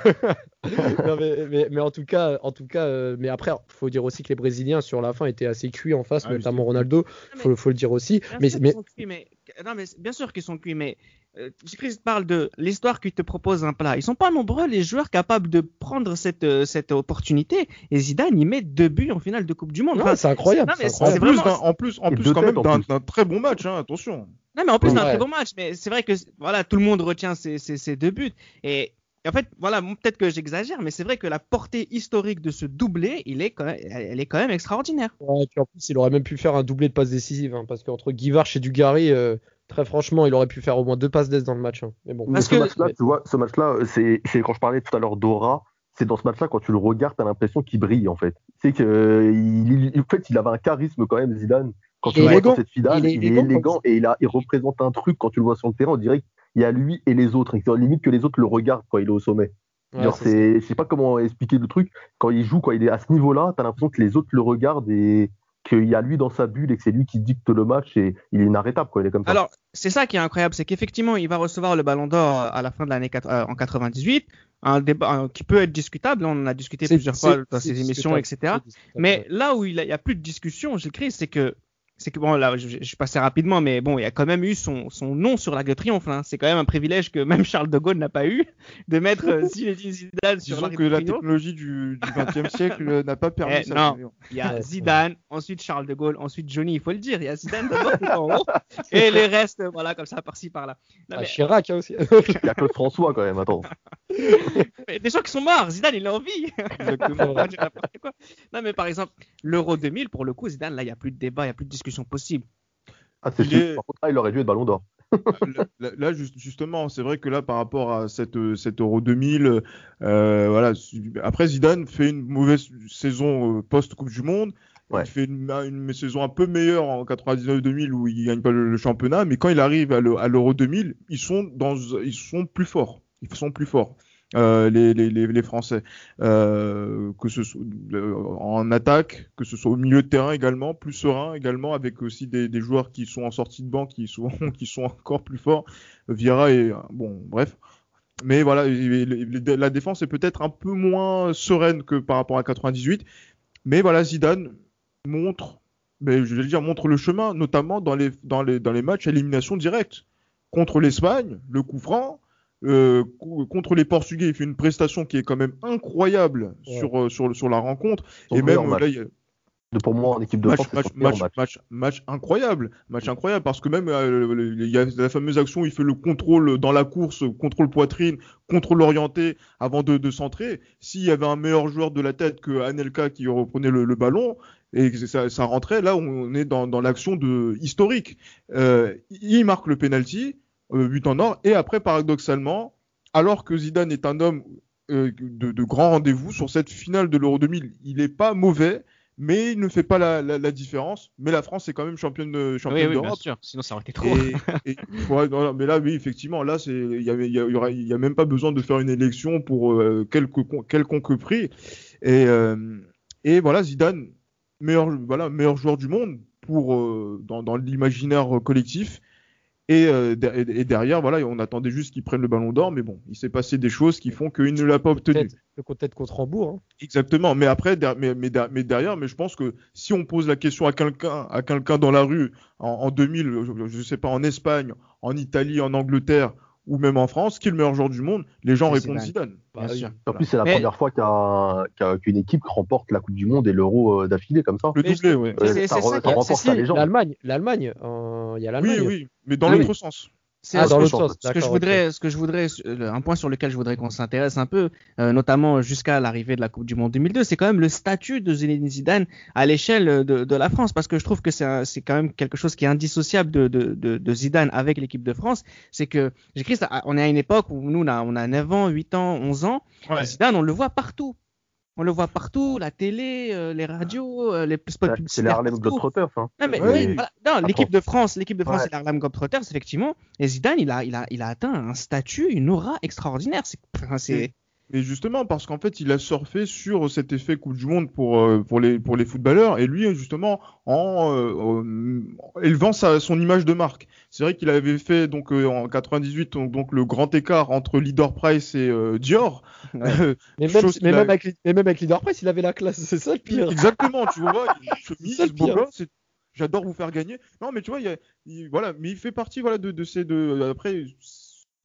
Non, mais, mais, mais en tout cas, en tout cas, euh, mais après, faut dire aussi que les Brésiliens sur la fin étaient assez cuits en face, Ah notamment Ronaldo. Faut, faut le dire aussi. Bien Mais, sûr mais qu'ils sont cuits, mais... Non, mais bien sûr qu'ils sont cuits, mais euh, Chris parle de l'histoire qui te propose un plat. Ils sont pas nombreux les joueurs capables de prendre cette, euh, cette opportunité. Et Zidane, il met deux buts en finale de Coupe du Monde. Enfin, c'est incroyable. non, mais c'est incroyable. vraiment- d'un- en plus, en plus, quand têtes, même d'un d'un très bon match, hein, attention. Non, mais en plus, c'est un Ouais. très bon match. Mais c'est vrai que voilà, tout le monde retient ces, ces, ces deux buts. Et, en fait, voilà, peut-être que j'exagère, mais c'est vrai que la portée historique de ce doublé, il est quand même, elle est quand même extraordinaire. Ouais, puis en plus, il aurait même pu faire un doublé de passes décisives, hein, parce qu'entre Guivarch et Dugarry, euh, très franchement, il aurait pu faire au moins deux passes d'aise dans le match. hein. Mais bon. Mais Parce ce que- match-là, tu vois, ce match-là, c'est c'est quand je parlais tout à l'heure d'aura, c'est dans ce match-là, quand tu le regardes, t'as l'impression qu'il brille, en fait. C'est que, il, il- en fait, il avait un charisme quand même, Zidane. Quand Il tu vois cette finale, Il est il est élégant, élégant et il, a, il représente un truc quand tu le vois sur le terrain, on dirait qu'il y a lui et les autres. Et limite que les autres le regardent quand il est au sommet. Ouais, Genre, c'est c'est, je sais pas comment expliquer le truc. Quand il joue, quand il est à ce niveau-là, t'as l'impression que les autres le regardent et qu'il y a lui dans sa bulle et que c'est lui qui dicte le match et il est inarrêtable, quoi. Il est comme ça. Alors, c'est ça qui est incroyable, c'est qu'effectivement, il va recevoir le Ballon d'Or à la fin de l'année euh, en 98, un débat un- qui peut être discutable. On en a discuté plusieurs fois dans ces émissions, etc. Mais ouais. là où il n'y a, plus de discussion, Gilles Christ, c'est que c'est que bon là je, je suis passé rapidement mais bon il y a quand même eu son, son nom sur l'arc de triomphe hein. c'est quand même un privilège que même Charles de Gaulle n'a pas eu de mettre euh, Zinedine Zidane sur Disons l'arc que de la triomphe technologie du XXe siècle n'a pas permis Eh, ça. non. il y a Zidane ensuite Charles de Gaulle ensuite Johnny il faut le dire il y a Zidane d'abord en haut et les restes voilà comme ça par-ci par là non, Ah, mais, Chirac hein, aussi. Il y a Claude François quand même, attends. mais des gens qui sont morts Zidane il est en vie Exactement. Non mais par exemple l'Euro 2000 pour le coup Zidane là il n'y a plus de débat il n'y a plus de discussion possible Ah, c'est est- Par contre, là, il aurait dû être ballon d'or. là, là- là, juste- justement, c'est vrai que là, par rapport à cette, euh, cette Euro 2000, euh, voilà. Après, Zidane fait une mauvaise saison euh, post-Coupe du Monde. Ouais. Il fait une, une saison un peu meilleure en 99-2000 où il gagne pas le, le championnat, mais quand il arrive à l'E- à l'Euro 2000, ils sont dans, ils sont plus forts. Ils sont plus forts. Euh, les, les, les, Français, euh, que ce soit euh, en attaque, que ce soit au milieu de terrain également, plus serein également, avec aussi des, joueurs qui sont en sortie de banc, qui sont, qui sont encore plus forts. Vieira est bon, bref. Mais voilà, et- et- la défense est peut-être un peu moins sereine que par rapport à 98. Mais voilà, Zidane montre, mais je vais dire, montre le chemin, notamment dans les, dans les, dans les matchs élimination directe. Contre l'Espagne, le coup franc, euh, co- contre les Portugais, il fait une prestation qui est quand même incroyable Ouais. sur, euh, sur, sur la rencontre. Son et même match. là, il De- Pour moi, en équipe de match, France, match, match, match. match, incroyable, match incroyable parce que même euh, il y a la fameuse action où il fait le contrôle dans la course, contrôle poitrine, contrôle orienté avant de, de centrer. S'il y avait un meilleur joueur de la tête que Anelka qui reprenait le, le ballon et que ça, ça rentrait, là on est dans, dans l'action de historique. Euh, il marque le penalty, euh, but en or, et après paradoxalement, alors que Zidane est un homme euh, de, de grand rendez-vous sur cette finale de l'Euro 2000, il est pas mauvais mais il ne fait pas la, la, la différence. Mais la France est quand même championne oui championne oui bien sûr sinon ça aurait été trop Et, et- ouais, voilà, mais là, oui, effectivement, là, il y avait, il y, a- y a même pas besoin de faire une élection pour euh, quelque, quelconque prix. Et, euh, et voilà, Zidane, meilleur, voilà, meilleur joueur du monde pour euh, dans, dans l'imaginaire collectif. Et, euh, et- derrière, voilà, on attendait juste qu'il prenne le ballon d'or, mais bon, il s'est passé des choses qui font qu'il ne l'a pas obtenu. Peut-être contre Hambourg. hein. Exactement, mais après, mais, mais, der- mais derrière, mais je pense que si on pose la question à quelqu'un, à quelqu'un dans la rue en, en 2000, je, je sais pas, en Espagne, en Italie, en Angleterre ou même en France, qui est le meilleur joueur du monde, les gens répondent Zidane. Bah oui. En plus, c'est la Mais- première fois qu'un- qu'un- qu'une équipe remporte la Coupe du Monde et l'Euro euh, d'affilée comme ça. Le doublé. Mais Euh, c'est- ça ça ça. L'Allemagne, l'Allemagne, euh, il y a Oui, l'Allemagne. oui, mais dans Oui. l'autre sens. C'est Ah, ce dans que l'autre je- sens. ce que je d'accord, voudrais, ce que je voudrais, euh, un point sur lequel je voudrais qu'on s'intéresse un peu, euh, notamment jusqu'à l'arrivée de la Coupe du Monde 2002, c'est quand même le statut de Zinedine Zidane à l'échelle de, de la France, parce que je trouve que c'est un- c'est quand même quelque chose qui est indissociable de, de, de, de Zidane avec l'équipe de France. C'est que j'écris, ça, on est à une époque où nous on a, on a 9 ans, 8 ans, 11 ans. Zidane, on le voit partout. On le voit partout, la télé, euh, les radios, euh, les spots C'est les publicitaires. Harlem partout. Globetrotters. Hein. Non, mais Ouais, oui, oui. voilà. Non, La l'équipe de France, l'équipe de France, Ouais. c'est l'Harlem Globetrotters, effectivement. Et Zidane, il a, il a, il a atteint un statut, une aura extraordinaire. C'est, c'est, Et justement, parce qu'en fait, il a surfé sur cet effet Coupe du Monde pour, euh, pour, les, pour les footballeurs, et lui, justement, en euh, euh, élevant sa, son image de marque. C'est vrai qu'il avait fait donc euh, en 98 donc, donc le grand écart entre Leader Price et euh, Dior. Ouais. Mais même, mais, avec, mais même avec Leader Price, il avait la classe. C'est ça le pire. Exactement, tu vois, une chemise, C'est j'adore vous faire gagner. Non, mais tu vois, il, y a- il- voilà, mais il fait partie voilà de, de ces deux. Après,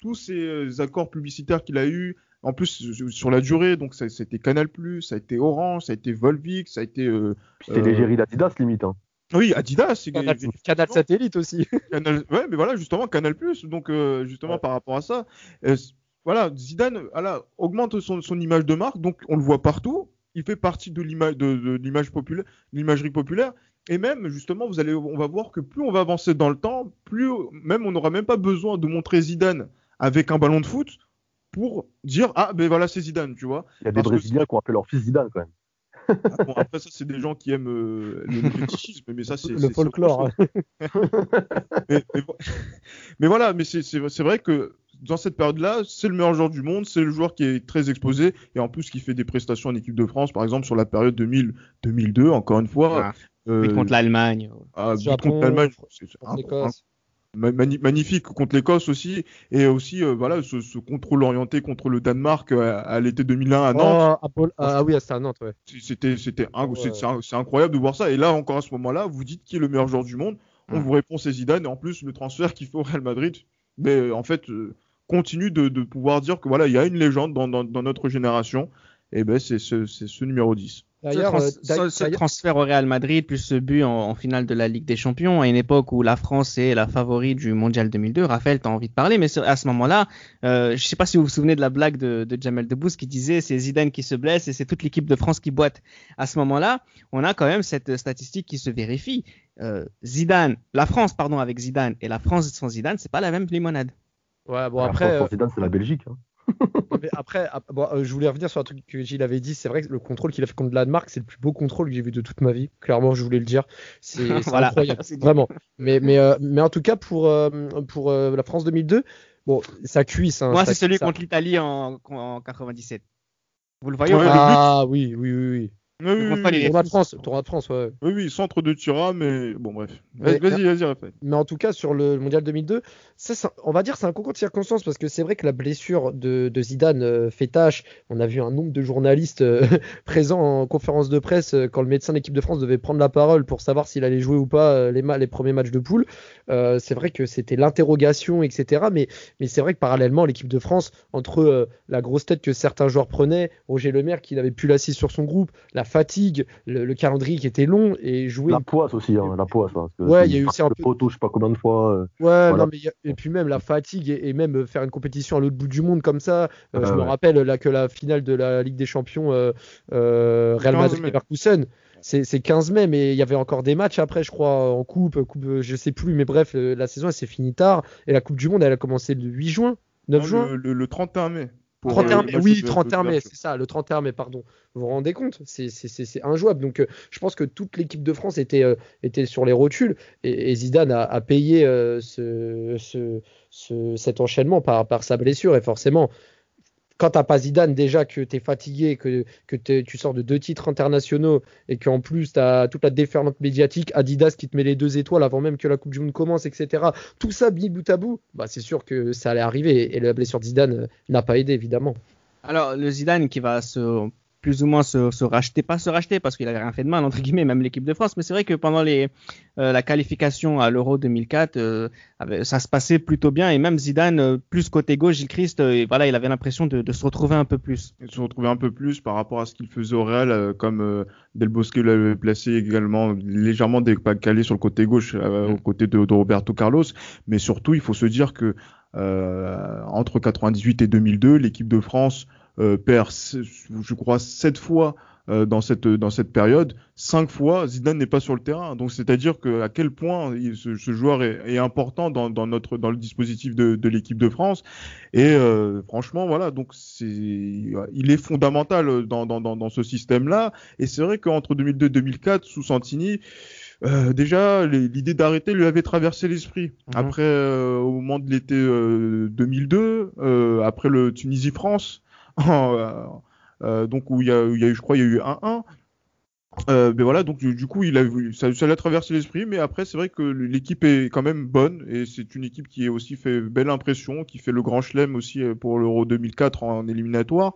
tous ces accords publicitaires qu'il a eu, en plus sur la durée, donc ça, ça a été Canal+, ça a été Orange, ça a été Volvic, ça a été. Euh, C'était l'égérie d'Adidas limite. Hein. Oui, Adidas. Canal, Canal Satellite aussi. Canal, ouais, mais voilà, justement, Canal+. Donc, euh, justement, Ouais. par rapport à ça, euh, voilà, Zidane voilà, augmente son, son image de marque, donc on le voit partout. Il fait partie de l'image de, de l'image populaire, l'imagerie populaire. Et même, justement, vous allez, on va voir que plus on va avancer dans le temps, plus même on n'aura même pas besoin de montrer Zidane avec un ballon de foot pour dire ah ben voilà c'est Zidane, tu vois. Il y a des Parce Brésiliens qui ont appelé leur fils Zidane quand même. Ah, bon, après ça c'est des gens qui aiment euh, le fétichisme, mais ça c'est Le folklore. mais, mais mais voilà, mais c'est c'est- c'est vrai que dans cette période-là, c'est le meilleur joueur du monde, c'est le joueur qui est très exposé et en plus qui fait des prestations en équipe de France, par exemple sur la période 2000 2002, encore une fois. Ah, euh, contre l'Allemagne. ah, contre l'Allemagne, c'est- magnifique contre l'Écosse aussi. Et aussi euh, voilà ce, ce contrôle orienté contre le Danemark euh, à, à l'été 2001 à Nantes. Oh, à ah, ah oui, c'est à Nantes, ouais. c'était c'était c'est- c'est inc- c'est incroyable de voir ça. Et là encore à ce moment-là vous dites qui est le meilleur joueur du monde. On Mm. vous répond c'est Zidane. Et en plus le transfert qu'il fait au Real Madrid mais euh, en fait euh, continue de, de pouvoir dire que voilà il y a une légende dans, dans, dans notre génération. Et ben c'est ce, c'est ce numéro 10 D'ailleurs, ce, trans- euh, ce- ce d'ailleurs- transfert au Real Madrid plus ce but en, en finale de la Ligue des Champions à une époque où la France est la favorite du Mondial 2002. Raphaël, t'as envie de parler, mais à ce moment-là, euh, je sais pas si vous vous souvenez de la blague de, de Jamel Debbouze qui disait c'est Zidane qui se blesse et c'est toute l'équipe de France qui boite. À ce moment-là, on a quand même cette statistique qui se vérifie. Euh, Zidane, la France pardon avec Zidane et la France sans Zidane, c'est pas la même limonade. ouais, bon, La après, France euh, sans Zidane, c'est la Belgique. hein. Mais après bon, euh, je voulais revenir sur un truc que Gilles avait dit. C'est vrai que le contrôle qu'il a fait contre le Danemark, c'est le plus beau contrôle que j'ai vu de toute ma vie. Clairement, je voulais le dire. C'est Voilà. incroyable, vraiment. Mais, mais, euh, mais en tout cas, pour, euh, pour euh, la France 2002, bon, ça cuisse. Hein, Moi, c'est celui ça- contre l'Italie en, en 97. Vous le voyez Ouais, Ah oui, oui, oui, oui. Oui, oui, les- Tournoi de France, tournoi de France, ouais. oui, oui, centre de Tira mais bon bref vas-y vas-y Raphaël Mais en tout cas, sur le mondial 2002, ça, on va dire c'est un concours de circonstances parce que c'est vrai que la blessure de, de Zidane euh, fait tâche. On a vu un nombre de journalistes euh, présents en conférence de presse euh, quand le médecin de l'équipe de France devait prendre la parole pour savoir s'il allait jouer ou pas euh, les, ma- les premiers matchs de poule. C'est vrai que c'était l'interrogation, etc. Mais, mais c'est vrai que parallèlement, l'équipe de France, entre la grosse tête que certains joueurs prenaient, Roger Lemaire qui n'avait plus l'assise sur son groupe, la fatigue, le, le calendrier qui était long et jouer La poisse aussi, hein, la poisse. hein, parce que Ouais, il y a eu aussi un le peu- poteau, je sais pas combien de fois. euh, Ouais, Voilà. non, mais il y a- et puis même la fatigue et, et même euh, faire une compétition à l'autre bout du monde comme ça. euh, Ouais, je me rappelle là que la finale de la Ligue des Champions euh, euh, Real 15 Madrid mai. Leverkusen, c'est c'est 15 mai, mais il y avait encore des matchs après, je crois, en coupe, coupe, je sais plus, mais bref, la saison elle s'est finie tard et la Coupe du Monde elle a commencé le 8 juin, 9 Non, juin. le, le- le 31 mai pour, 31 euh, mai, oui, de- 31 mai, c'est ça, le 31 mai, pardon. Vous vous rendez compte C'est- C'est c'est- c'est injouable. Donc, euh, je pense que toute l'équipe de France était, euh, était sur les rotules et, et Zidane a, a payé euh, ce, ce- ce- cet enchaînement par, par sa blessure. Et forcément, quand t'as pas Zidane, déjà que tu es fatigué, que, t'es- tu sors de deux titres internationaux et qu'en plus tu as toute la déferlante médiatique, Adidas qui te met les deux étoiles avant même que la Coupe du Monde commence, etc. Tout ça mis bout à bout, bah, c'est sûr que ça allait arriver. Et la blessure de Zidane euh, n'a pas aidé, évidemment. Alors, le Zidane qui va se plus ou moins se, se racheter, pas se racheter parce qu'il avait rien fait de mal entre guillemets, même l'équipe de France. Mais c'est vrai que pendant les euh, la qualification à l'Euro 2004, euh, ça se passait plutôt bien et même Zidane euh, plus côté gauche, Gilles Christ, voilà, il avait l'impression de, de se retrouver un peu plus. et se retrouver un peu plus par rapport à ce qu'il faisait au Real, comme Del Bosque l'avait placé également légèrement décalé sur le côté gauche, euh, Mm. aux côtés de, de Roberto Carlos. Mais surtout, il faut se dire que euh, entre 98 et 2002, l'équipe de France perd, je crois, sept fois euh, dans cette dans cette période, cinq fois Zidane n'est pas sur le terrain. Donc c'est-à-dire que à quel point il- ce, ce joueur est, est important dans, dans notre dans le dispositif de, de l'équipe de France. Et euh, franchement, voilà, donc c'est il est fondamental dans dans dans, dans ce système-là. Et c'est vrai qu'entre 2002 et 2004, sous Santini. Euh, déjà, l'idée d'arrêter lui avait traversé l'esprit. Mhm. Après, euh, au moment de l'été euh, 2002, euh, après le Tunisie-France, euh, euh, donc où il y a, où il y a eu, je crois, il y a eu 1-1. Euh, ben voilà, donc du, coup, il a ça, ça l'a traversé l'esprit, mais après, c'est vrai que l'équipe est quand même bonne et c'est une équipe qui a aussi fait belle impression, qui fait le grand chelem aussi euh, pour l'Euro 2004 en éliminatoire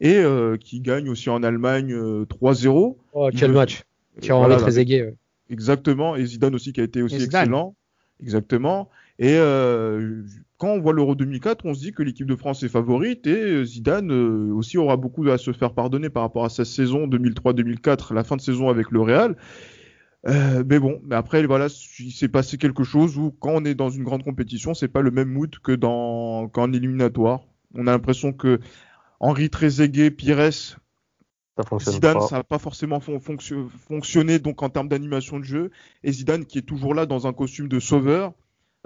et euh, qui gagne aussi en Allemagne euh, 3-0. Oh, quel match Qui a Voilà, très aigué. ouais. Exactement, et Zidane aussi qui a été aussi excellent. Exactement. Et euh, quand on voit l'Euro 2004, on se dit que l'équipe de France est favorite et Zidane euh, aussi aura beaucoup à se faire pardonner par rapport à sa saison 2003-2004, la fin de saison avec le Real. Euh, mais bon, mais après voilà, il s'est passé quelque chose où quand on est dans une grande compétition, c'est pas le même mood que dans qu'en éliminatoire. On a l'impression que Henri Trezeguet, Pires, Ça Zidane, pas. ça n'a pas forcément fon- fonction- fonctionné donc en termes d'animation de jeu. Et Zidane qui est toujours là dans un costume de sauveur euh,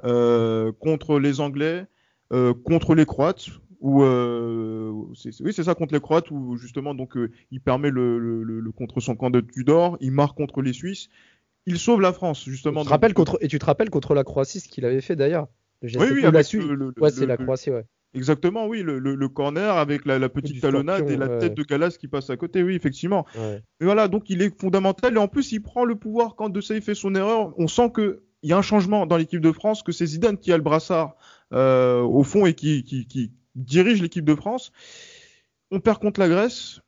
contre les Anglais, euh, contre les Croates. Ou euh, oui c'est ça contre les Croates où justement donc euh, il permet le, le- le- le contre son camp de Tudor, il marque contre les Suisses, il sauve la France justement. Tu te rappelles contre, et tu te rappelles contre la Croatie ce qu'il avait fait d'ailleurs? Oui, oui, ou la le- Ouais, c'est la Croatie, ouais. Exactement, oui, le, corner avec la, la du petite talonnade scorpion, et la ouais. tête de Galas qui passe à côté, oui, effectivement. ouais. Et voilà, donc il est fondamental et en plus il prend le pouvoir quand De Sey fait son erreur. On sent que il y a un changement dans l'équipe de France, que c'est Zidane qui a le brassard euh, au fond et qui, qui, qui dirige l'équipe de France. On perd contre la Grèce.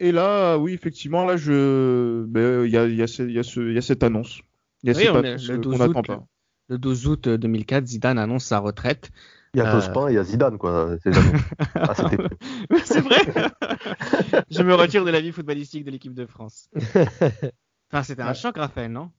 Et là, oui, effectivement, là, je, ben, il y a, il y a, ce- il y a ce- il y a cette annonce. Il y a Oui, cette on est- annonce le euh, 12 qu'on n'attend août, pas. Le 12 août 2004, Zidane annonce sa retraite. Il y a Euh. Tospin et il y a Zidane, quoi. C'est jamais- Ah, vrai. Je me retire de la vie footballistique de l'équipe de France. Enfin, c'était un Ouais. choc, Raphaël, non?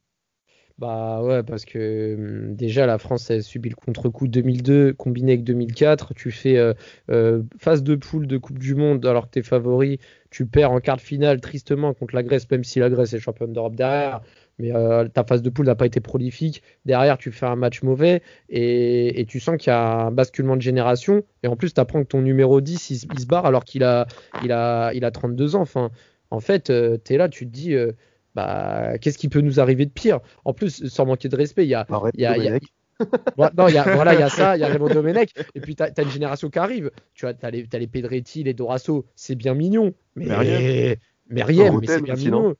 Bah ouais, parce que hum, déjà la France a subi le contre-coup 2002 combiné avec 2004. Tu fais euh, euh, phase de poule de Coupe du Monde alors que t'es favori. Tu perds en quart de finale tristement contre la Grèce, même si la Grèce est championne d'Europe derrière. Mais euh, ta phase de poule n'a pas été prolifique. Derrière, tu fais un match mauvais et, tu sens qu'il y a un basculement de génération. Et en plus, tu apprends que ton numéro 10, il, se- barre alors qu'il a, il a, il a 32 ans. Enfin, en fait, tu là, tu te dis, euh, bah, qu'est-ce qui peut nous arriver de pire? En plus, sans manquer de respect, il y a, Arrête, y a- a- non, il y a, voilà, il y a ça, il y a Raymond Domenech, et puis tu as, une génération qui arrive. Tu as, as les, t'as les Pedretti, les Dorasso, c'est bien mignon. Mais Meriem. Meriem, mais c'est bien mignon.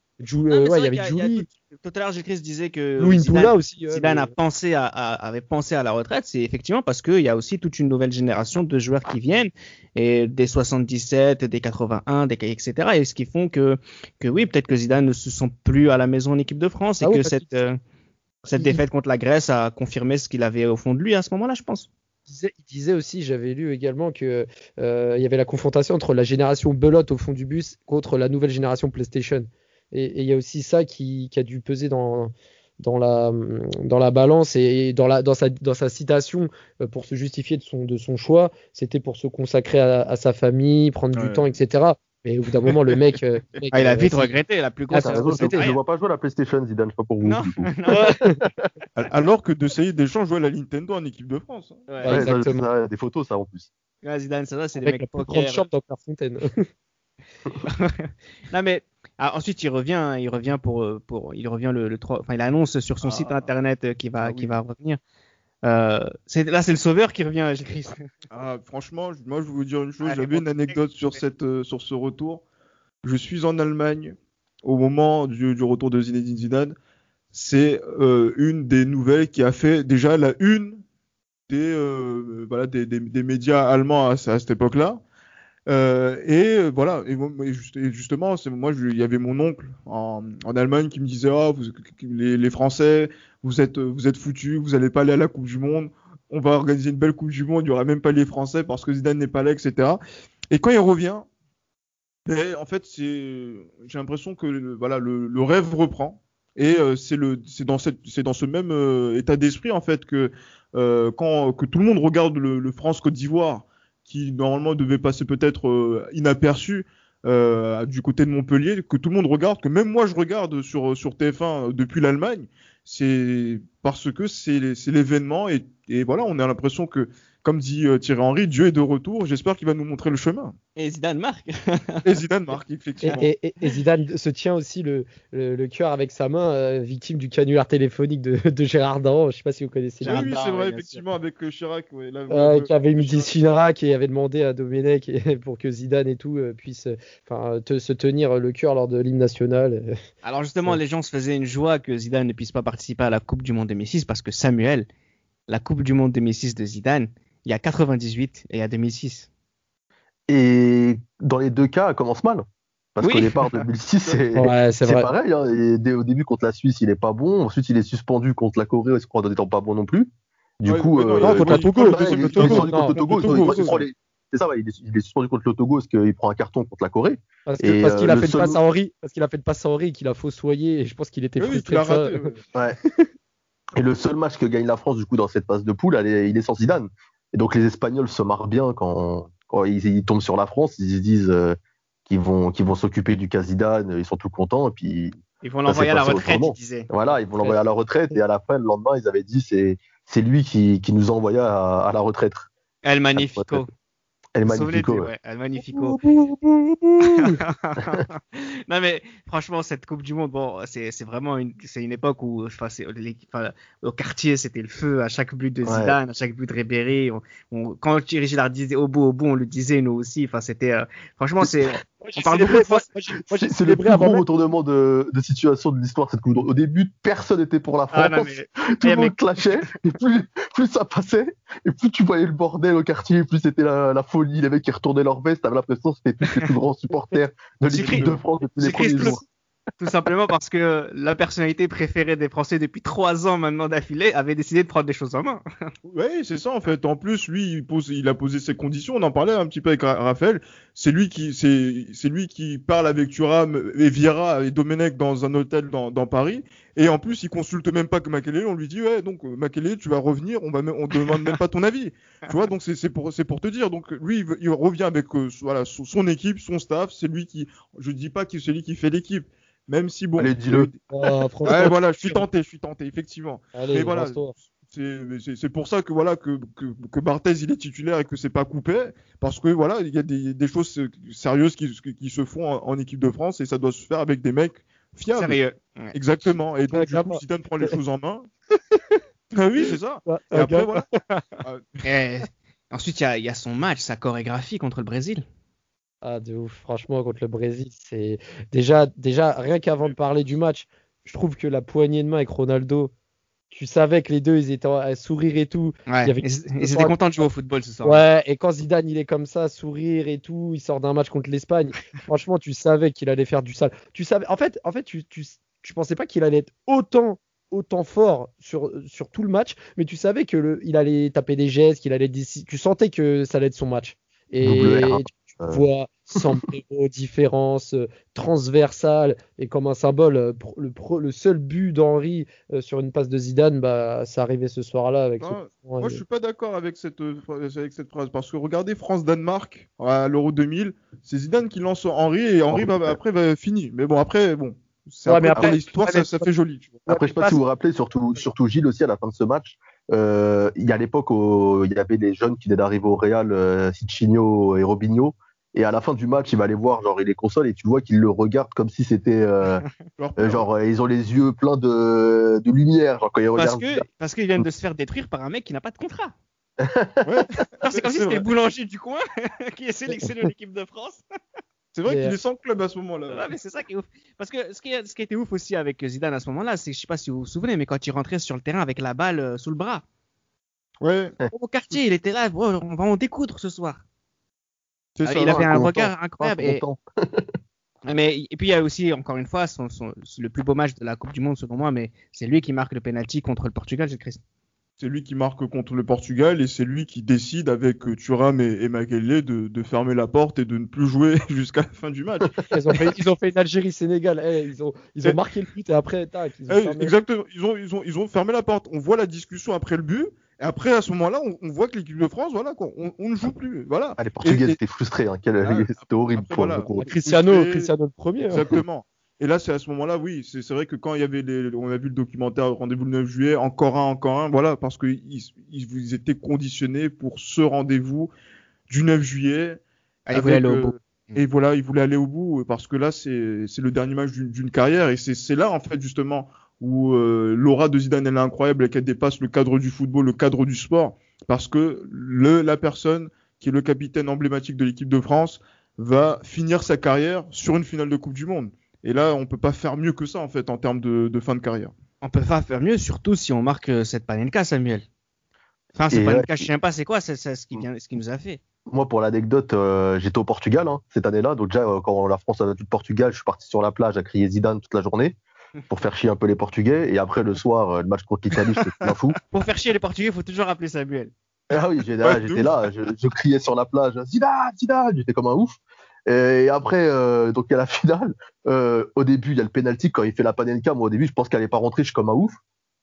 Euh, ouais, il y avait Julie, tout, tout à l'heure, Gilles Christ disait que Zidane, aussi. mais- a pensé à, à- avait pensé à la retraite, c'est effectivement parce qu'il y a aussi toute une nouvelle génération de joueurs qui viennent, et des 77, des 81, des, etc. Et ce qui font que, que oui, peut-être que Zidane ne se sent plus à la maison en équipe de France et Ah que cette, euh, cette il- défaite contre la Grèce a confirmé ce qu'il avait au fond de lui à ce moment-là, je pense. il disait, il disait aussi, j'avais lu également que euh, il y avait la confrontation entre la génération belote au fond du bus contre la nouvelle génération PlayStation. Et il y a aussi ça qui, qui a dû peser dans, dans, la, dans la balance et dans, la, dans, sa, dans sa citation euh, pour se justifier de son, de son choix. C'était pour se consacrer à, à sa famille, prendre du temps, etc. Mais au bout d'un moment, le mec. euh, le mec, Ah, il a euh, vite regretté la plus Ah, grosse. raison, raison, je, le vois pas jouer à la PlayStation, Zidane, je sais pas pour vous. Non. Alors que De Sey Deschamps jouait à la Nintendo en équipe de France. hein. Ouais. Ouais, Ouais, ça, exactement. ça, des photos, ça en plus. Ouais, Zidane, ça, va, c'est des mecs la plus grande chambre dans Clairefontaine. non mais ah, ensuite il revient, il revient pour euh, pour il revient le, le 3 enfin il annonce sur son Ah. site internet euh, qu'il va Ah va revenir. Euh, là c'est le sauveur qui revient, Chris. Ah, franchement, moi je vais vous dire une chose, Allez, j'avais une anecdote sur, cette, euh, sur ce retour. Je suis en Allemagne au moment du, du retour de Zinedine Zidane. C'est euh, une des nouvelles qui a fait déjà la une des, euh, voilà, des, des, des médias allemands à, à cette époque-là. Euh, et euh, voilà, et, et juste- et justement, moi, il y avait mon oncle en, Allemagne qui me disait, vous, les, Français, vous êtes, vous êtes foutus, vous allez pas aller à la Coupe du Monde. On va organiser une belle Coupe du Monde, il y aura même pas les Français parce que Zidane n'est pas là, etc. Et quand il revient, ben, en fait, j'ai l'impression que voilà, le, rêve reprend. Et euh, c'est dans dans ce même euh, état d'esprit en fait que euh, quand que tout le monde regarde le France Côte d'Ivoire, qui normalement devait passer peut-être euh, inaperçu euh, du côté de Montpellier, que tout le monde regarde, que même moi je regarde sur sur TF1 depuis l'Allemagne, c'est parce que c'est c'est l'événement et, et voilà, on a l'impression que comme dit euh, Thierry Henry, Dieu est de retour. J'espère qu'il va nous montrer le chemin. Et Zidane marque. Et Zidane marque Et, effectivement. et- et- et Zidane se tient aussi le, le, le cœur avec sa main, euh, victime du canular téléphonique de, de Gérard Daron. Je sais pas si vous connaissez. Oui, Gérard oui, Darr, c'est oui, vrai, effectivement, avec euh, Chirac. ouais, là, Euh, qui avait mis Chirac. et avait demandé à Domenech et- pour que Zidane et tout euh, puissent euh, enfin, te- se tenir le cœur lors de l'hymne national. Alors justement, Ouais. les gens se faisaient une joie que Zidane ne puisse pas participer à la Coupe du Monde 2006 parce que Samuel, la Coupe du Monde 2006 de Zidane, il y a 98 et il y a 2006. Et dans les deux cas, elle commence mal. Parce Oui. qu'au départ, 2006, c'est Ouais, pareil. hein. Et dès, au début, contre la Suisse, il est pas bon. Ensuite, il est suspendu contre la Corée, je crois, en étant pas bon non plus? Du Ouais, coup, non, euh, non, contre la Togo, il est suspendu contre le ça, ouais, il est, suspendu contre le Togo parce qu'il prend un carton contre la Corée. Parce qu'il euh, a le fait une seul- passe à Henri, parce qu'il a fait une passe à Henri, qu'il a fossoyé, et je pense qu'il était Oui, oui, frustré raté. Ouais. Et le seul match que gagne la France, du coup, dans cette phase de poule, elle est- il est sans Zidane. Et donc, les Espagnols se marrent bien quand, quand ils, ils tombent sur la France. Ils se disent euh, qu'ils vont, qu'ils vont s'occuper du cas Zidane. Ils sont tout contents. Et puis, Ils vont l'envoyer à la retraite, ils disaient. voilà, ils vont l'envoyer à la retraite. Et à la fin, le lendemain, ils avaient dit c'est, c'est lui qui, qui nous envoya à, à la retraite. El Magnifico. El Magnifico. de- ouais. ouais, El Magnifico. non mais franchement cette Coupe du Monde bon c'est c'est vraiment une c'est une époque où enfin les- enfin, au quartier c'était le feu à chaque but de Ouais. Zidane à chaque but de Ribéry on, on- quand Thierry Gillard disait au bout au bout on le disait nous aussi enfin c'était euh, franchement c'est Moi, j'ai On parle célébré- beaucoup de moi, fois- moi, j'ai- moi, C'est j'ai c'est le célébré plus avant gros même. retournement de, de situation de l'histoire cette Coupe. Au début, personne n'était pour la France. ah non mais tout eh, le mais- monde clashait, et plus, plus ça passait, et plus tu voyais le bordel au quartier, plus c'était la, la folie, les mecs qui retournaient leur veste, t'avais l'impression que c'était tous les plus grands supporters de l'équipe de France depuis les premiers jours. Tout simplement parce que la personnalité préférée des Français depuis trois ans maintenant d'affilée avait décidé de prendre des choses en main Ouais, c'est ça en fait. En plus, lui, il, pose, il a posé ses conditions. On en parlait un petit peu avec Ra- Raphaël. C'est lui qui, c'est, lui qui parle avec Thuram et Vieira et Domenech dans un hôtel dans, dans Paris. Et en plus, il consulte même pas que Makélélé. On lui dit ouais, donc Makélélé, tu vas revenir. On va, on demande même pas ton avis. Tu vois, donc c'est, pour, c'est pour te dire. Donc lui, il revient avec euh, voilà son, son équipe, son staff. C'est lui qui, je dis pas que c'est lui qui fait l'équipe. Même si bon. Allez, dis-le. Ah, Ouais, voilà, je suis tenté, je suis tenté, effectivement. Allez, Mais voilà, c'est c'est- c'est pour ça que voilà que, que, que Barthez il est titulaire et que c'est pas coupé parce que voilà il y a des, des choses euh, sérieuses qui, qui se font en, en équipe de France et ça doit se faire avec des mecs fiables. sérieux Ouais. Exactement. Et donc Ouais, du coup Zidane prend les choses en main. ah oui c'est ça. Et après voilà. Et ensuite il y a, il y a son match sa chorégraphie contre le Brésil Ah, de ouf. Franchement, contre le Brésil, c'est déjà, déjà rien qu'avant de parler du match, je trouve que la poignée de main avec Ronaldo, tu savais que les deux, ils étaient à sourire et tout. ouais Il y avait- ils, étaient contents de jouer au football ce soir Ouais, et quand Zidane, il est comme ça, sourire et tout, il sort d'un match contre l'Espagne. franchement, tu savais qu'il allait faire du sale. Tu savais, en fait, en fait, tu, tu, tu pensais pas qu'il allait être autant, autant fort sur, sur tout le match, mais tu savais que le, il allait taper des gestes, qu'il allait. Tu sentais que ça allait être son match. Et tu, tu vois sombrero, différence, euh, transversale, et comme un symbole, euh, pro- le, pro- le seul but d'Henri euh, sur une passe de Zidane, bah, ça arrivait ce soir-là avec ce Ah, coup Moi je suis pas d'accord avec cette euh, phrase- avec cette phrase parce que regardez France Danemark à l'Euro 2000 c'est Zidane qui lance Henri et Henri va, après va finir. Mais bon après bon. C'est Ouais, après, mais après- l'histoire, ça, ça fait joli. tu vois. Après, je sais pas si vous vous rappelez, surtout, surtout Gilles aussi, à la fin de ce match, euh, il y a l'époque où il y avait des jeunes qui venaient d'arriver au Real, euh, Ciccinho et Robinho, et à la fin du match, il va aller voir, genre, il est console, et tu vois qu'il le regarde comme si c'était, euh, genre, euh, ils ont les yeux pleins de, de lumière, genre, quand ils parce regardent. que parce qu'ils viennent de se faire détruire par un mec qui n'a pas de contrat Ouais. c'est comme si c'était le boulanger du coin qui est sélectionné en équipe de France C'est vrai qu'il euh, est sans club à ce moment-là. Ouais, mais c'est ça qui est ouf. Parce que ce qui, est- ce qui était ouf aussi avec Zidane à ce moment-là, c'est, je sais pas si vous vous souvenez, mais quand il rentrait sur le terrain avec la balle euh, sous le bras, Ouais, au quartier, il était là, Bro, on va en découdre ce soir. c'est ça. il avait un regard incroyable. Et, mais, et puis il y a aussi, encore une fois, son, son- le plus beau match de la Coupe du Monde selon moi, mais c'est lui qui marque le penalty contre le Portugal, Gilles Christ. C'est lui qui marque contre le Portugal et c'est lui qui décide avec Thuram et, et Makelele de, de fermer la porte et de ne plus jouer jusqu'à la fin du match. Ils ont fait, ils ont fait une Algérie-Sénégal. Eh, ils, ont, ils ont marqué le but et après, tac, ils ont Eh, fermé. exactement. Ils ont, ils, ont, ils ont fermé la porte. On voit la discussion après le but. Et après, à ce moment-là, on, on voit que l'équipe de France, voilà, quoi, on, on ne joue plus. Voilà. Ah, les Portugais étaient frustrés, hein, quel- Ah, c'était horrible après, pour voilà. le coup. Cristiano, Frustré. Cristiano le premier. hein. Exactement. Et là, c'est à ce moment-là, oui, c'est vrai que quand il y avait les, on a vu le documentaire Rendez-vous le 9 juillet, encore un, encore un, voilà, parce que ils, ils, ils étaient conditionnés pour ce rendez-vous du 9 juillet. Ah, il voulait avec, aller au euh. Et voilà, il voulait aller au bout parce que là, c'est le dernier match d'une carrière et c'est c'est là en fait justement où euh, l'aura de Zidane elle est incroyable et qu'elle dépasse le cadre du football, le cadre du sport, parce que le la personne qui est le capitaine emblématique de l'équipe de France va finir sa carrière sur une finale de Coupe du Monde. Et là, on peut pas faire mieux que ça en fait en termes de, de fin de carrière. On peut pas faire mieux, surtout si on marque euh, cette panenka, Samuel. Enfin, cette Et panenka, ouais. je sais pas c'est quoi, c'est c'est ce qui vient, ce qui nous a fait. Moi, pour l'anecdote, euh, j'étais au Portugal hein, cette année-là. Donc déjà, euh, quand la France a battu le Portugal, je suis parti sur la plage à crier Zidane toute la journée. pour faire chier un peu les Portugais. Et après, le soir, euh, le match contre l'Italie, je m'en fou. Pour faire chier les Portugais, il faut toujours appeler Samuel. Ah oui, j'étais Ouais, de j'étais là, je, je criais sur la plage, Zidane, Zidane, j'étais comme un ouf. Et après, euh, donc il y a la finale. Euh, au début, il y a le penalty quand il fait la panenka. Moi, au début, je pense qu'elle n'est pas rentrée, je suis comme un ouf.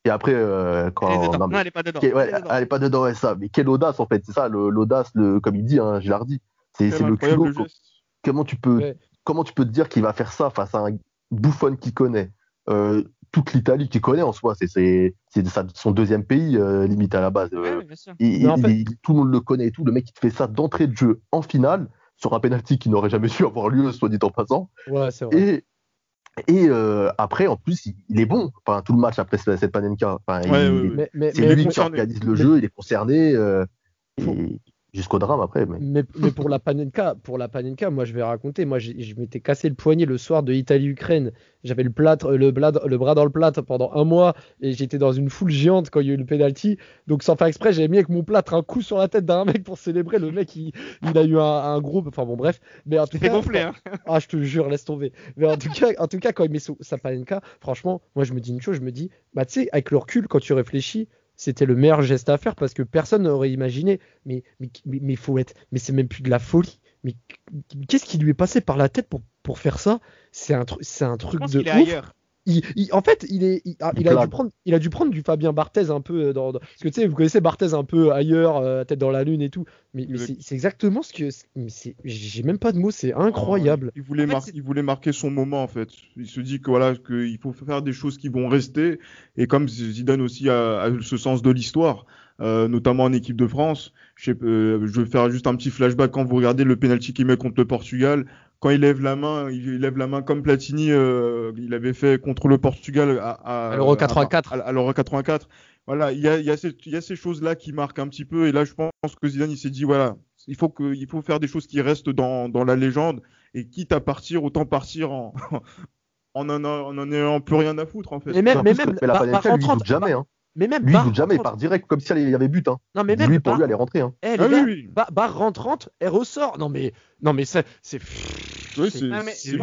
Et après, euh, quand Elle est dedans. non, mais- Non, elle est pas dedans. Ouais, Elle est pas dedans, ouais, ça. Mais quelle audace en fait, c'est ça, l'audace, le, comme il dit, hein, je l'ai redit. C'est le culot. Comment tu peux, Ouais. comment tu peux te dire qu'il va faire ça face à un bouffon qui connaît? Euh, toute l'Italie qui connaît en soi. C'est son deuxième pays euh, limite à la base. Euh, ouais, en fait- tout le monde le connaît et tout. Le mec il te fait ça d'entrée de jeu en finale sur un penalty qui n'aurait jamais dû avoir lieu, soit dit en passant. Ouais, c'est vrai. Et et euh, après, en plus, il, il est bon. Enfin, tout le match après cette panenka. Enfin, Ouais, c'est mais lui qui organise le Mais- jeu, il est concerné. euh, Faut- et jusqu'au drame après. Mais... Mais, mais pour la Panenka, pour la Panenka, moi je vais raconter. Moi je m'étais cassé le poignet le soir de Italie-Ukraine. J'avais le, plâtre- le, blad- le bras dans le plâtre pendant un mois et j'étais dans une foule géante quand il y a eu le penalty. Donc sans faire exprès, j'avais mis avec mon plâtre un coup sur la tête d'un mec pour célébrer. Le mec, il, il a eu un, un gros. Enfin bon, bref. Mais en tout cas, gonflé, hein. ah, je te jure, laisse tomber. Mais en tout cas, en tout cas quand il met sa Panenka, franchement, moi je me dis une chose, je me dis, bah tu sais, avec le recul, quand tu réfléchis, c'était le meilleur geste à faire parce que personne n'aurait imaginé. Mais mais mais, mais faut être, mais c'est même plus de la folie. Mais qu'est-ce qui lui est passé par la tête pour pour faire ça? C'est un truc, c'est un truc de ouf. ailleurs. Il, il- en fait, il est, il, a, Il il a dû prendre, il a dû prendre du Fabien Barthez un peu euh, dans, dans- parce que tu sais, vous connaissez Barthez un peu ailleurs, euh, tête dans la lune et tout. Mais, c'est c'est exactement ce que, j'ai même pas de mots, c'est incroyable. Il voulait, En fait, mar- c'est- il voulait marquer son moment en fait. Il se dit que voilà qu'il faut faire des choses qui vont rester. Et comme Zidane aussi a, a ce sens de l'histoire, euh, notamment en équipe de France, je, sais, euh, je vais faire juste un petit flashback quand vous regardez le penalty qu'il met contre le Portugal. Quand il lève la main, il, lève la main comme Platini, euh, il avait fait contre le Portugal à, à, À l'Euro 84. À, à l'Euro 84. Voilà, il y a, il y a ces, il y a ces choses-là qui marquent un petit peu. Et là, je pense que Zidane, il s'est dit voilà, il faut que, il faut faire des choses qui restent dans, dans la légende. Et quitte à partir, autant partir en, en en, en en ayant plus rien à foutre en fait. Mais même, En mais même, il rentrante, doute jamais. Hein. Mais même, Lui, il Bar doute jamais, il part direct comme s'il y avait but. Hein. Non, mais même, Lui, pour Bar- lui, elle est rentrée. Hein. Eh, les Ah oui, gars, oui. Bar, Bar rentrante, elle ressort. Non, mais, non, mais c'est, c'est, Oui, c'est-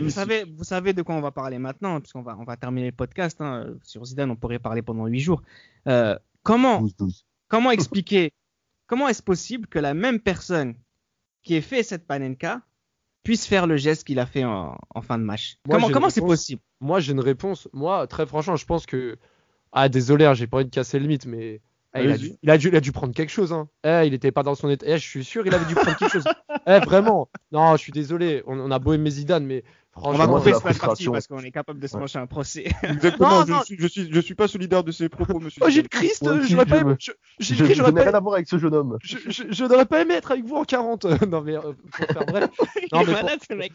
vous, savez, vous savez de quoi on va parler maintenant, puisqu'on va, on va terminer le podcast. hein. Sur Zidane, on pourrait parler pendant huit jours. Euh, comment, 12-12. comment expliquer, comment est-ce possible que la même personne qui ait fait cette panenka puisse faire le geste qu'il a fait en, en fin de match? Moi, Comment, c'est possible? Moi, j'ai une réponse. Moi, très franchement, je pense que. Ah, désolé, hein, j'ai pas envie de casser le mythe, mais. eh, il, a dû, il, a dû, il a dû prendre quelque chose. Hein. Eh, il était pas dans son état. Eh, je suis sûr, il avait dû prendre quelque chose. Eh, vraiment. Non, je suis désolé. On, on a beau aimer Zidane, mais On franchement. va moi, couper cette partie parce qu'on est capable de se Ouais. manger un procès. Exactement, Non, je, non. Suis, je, suis, je suis pas solidaire de ces propos, monsieur. Oh, Gilles. Christ, Moi aussi, j'aurais pas je aimé- je- Je, je rien à voir avec ce jeune homme. je, je, je n'aurais pas aimé être avec vous en 40. non, mais euh, pour faire bref. Non, il est mais malade, ce mec.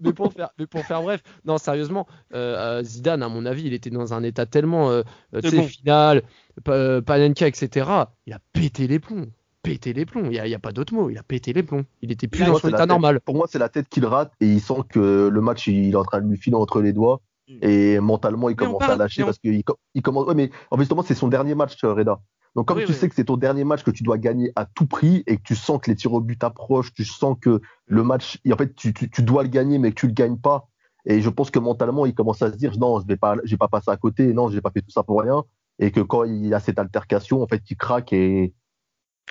Mais, pour, faire, mais pour faire bref, non, sérieusement, euh, euh, Zidane, à mon avis, il était dans un état tellement, euh, euh, tu C'est sais, bon. final, pa- Panenka, etc. Il a pété les plombs. Pété les plombs. Il n'y a, il y a pas d'autre mot. Il a pété les plombs. Il était plus Pour dans moi, son état normal. Pour moi, c'est la tête qu'il rate et il sent que le match, il est en train de lui filer entre les doigts. Et mentalement, il Mais commence parle- à lâcher on- parce qu'il il commence. Ouais, mais en fait, justement, c'est son dernier match, Reda. Donc, comme Oui, tu oui. sais que c'est ton dernier match que tu dois gagner à tout prix et que tu sens que les tirs au but approchent, tu sens que le match, en fait, tu, tu, tu dois le gagner, mais que tu le gagnes pas. Et je pense que mentalement, il commence à se dire non, je vais pas, j'ai pas passé à côté, non, j'ai pas fait tout ça pour rien. Et que quand il y a cette altercation, en fait, il craque et,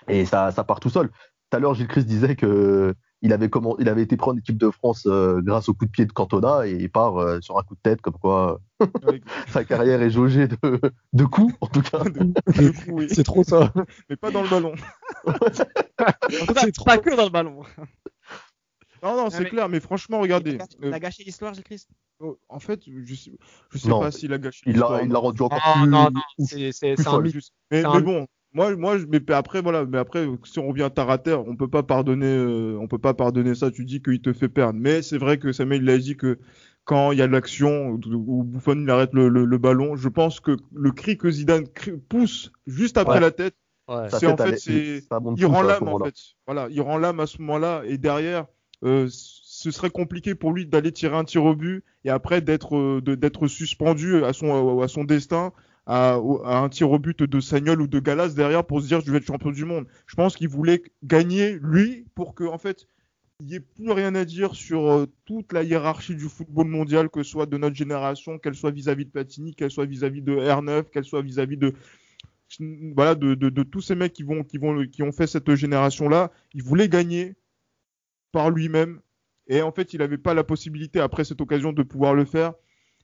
et ça, ça part tout seul. Tout à l'heure, Gilles Christ disait que il avait, comment, il avait été pris en équipe de France euh, grâce au coup de pied de Cantona et il part euh, sur un coup de tête, comme quoi Ouais, sa carrière est jaugée de, de coups, en tout cas. oui. C'est trop ça. Mais pas dans le ballon. En tout cas, pas que dans le ballon. Non, non, c'est mais- clair, mais franchement, regardez. Il euh, a gâché l'histoire, Gilles Christ? oh, en fait, je sais, je sais Non. pas s'il a gâché l'histoire, il l'a rendu encore plus. non, non, c'est un mythe. Mais, mais bon, moi, moi, je- mais après, voilà, mais après, si on revient terre à terre, on peut pas pardonner, euh, on peut pas pardonner ça. Tu dis qu'il te fait perdre, mais c'est vrai que Samuel il a dit que quand il y a de l'action où Buffon il arrête le, le- le ballon, je pense que le cri que Zidane crie- pousse juste après Ouais. la tête, Ouais. C'est en fait, c'est- il rend l'âme en fait. Voilà, il rend l'âme à ce moment-là et derrière, euh, ce serait compliqué pour lui d'aller tirer un tir au but et après d'être euh, d'être suspendu à son à son destin à, un tir au but de Sagnol ou de Galas derrière pour se dire je vais être champion du monde. Je pense qu'il voulait gagner lui pour que en fait il n'y ait plus rien à dire sur euh, toute la hiérarchie du football mondial, que ce soit de notre génération, qu'elle soit vis-à-vis de Platini, qu'elle soit vis-à-vis de R9, qu'elle soit vis-à-vis de voilà de, de, de, tous ces mecs qui vont qui vont qui ont fait cette génération là. Il voulait gagner par lui-même et en fait il n'avait pas la possibilité après cette occasion de pouvoir le faire.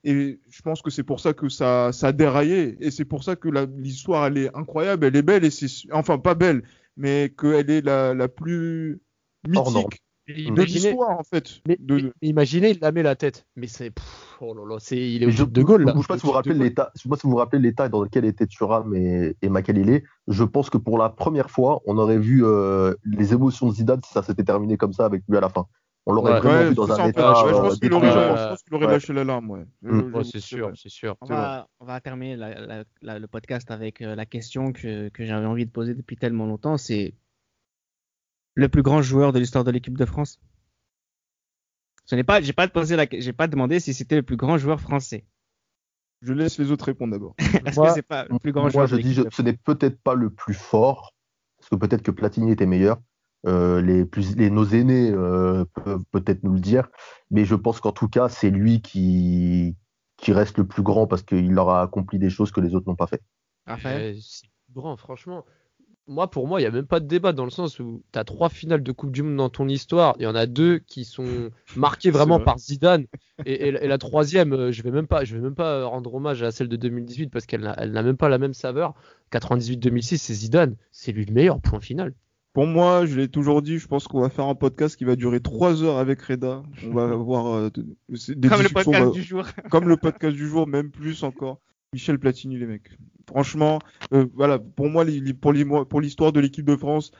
Et je pense que c'est pour ça que ça, ça a déraillé. Et c'est pour ça que l'histoire, elle est incroyable, elle est belle. Et c'est, enfin, pas belle, mais qu'elle est la, la plus mythique de l'histoire, en fait. Mais, de... imaginez, il la met la tête. Mais c'est. Oh là là, c'est, il est au de Gaulle, là. Je ne sais pas si vous vous rappelez l'état, je sais pas si vous rappelez l'état dans lequel était Thuram et, et Makalele. Je pense que pour la première fois, on aurait vu euh, les émotions de Zidane si ça s'était terminé comme ça avec lui à la fin. On l'aurait ouais, vraiment ouais, vu dans un ça, état. Je pense qu'il aurait, détruit. je pense qu'il aurait lâché l'alarme, ouais. Mm. Je- je- c'est sûr, c'est sûr. On va, on va terminer la- la- la- le podcast avec euh, la question que, que j'avais envie de poser depuis tellement longtemps. C'est le plus grand joueur de l'histoire de l'équipe de France? Ce n'est pas, j'ai pas posé la, j'ai pas demandé si c'était le plus grand joueur français. Je laisse les autres répondre d'abord. Parce Moi- que c'est pas le plus grand Moi, joueur je de dis, je- ce n'est peut-être pas le plus fort, parce que peut-être que Platini était meilleur. Euh, les plus, les, nos aînés euh, peuvent peut-être nous le dire, mais je pense qu'en tout cas, c'est lui qui, qui reste le plus grand parce qu'il leur a accompli des choses que les autres n'ont pas fait. Raphaël. Euh, c'est grand, franchement. Moi, pour moi, il n'y a même pas de débat dans le sens où tu as trois finales de Coupe du Monde dans ton histoire. Il y en a deux qui sont marquées vraiment vrai. par Zidane. Et, et la- et la troisième, je vais même pas, je vais même pas rendre hommage à celle de 2018 parce qu'elle n'a elle n'a même pas la même saveur. 98-2006, c'est Zidane. C'est lui le meilleur, point final. Pour moi, je l'ai toujours dit, je pense qu'on va faire un podcast qui va durer trois heures avec Reda. On va avoir euh, de- des Comme le podcast euh, du jour. comme le podcast du jour, même plus encore. Michel Platini, les mecs. Franchement, euh, voilà, pour moi, les- pour l'histoire de l'équipe de France,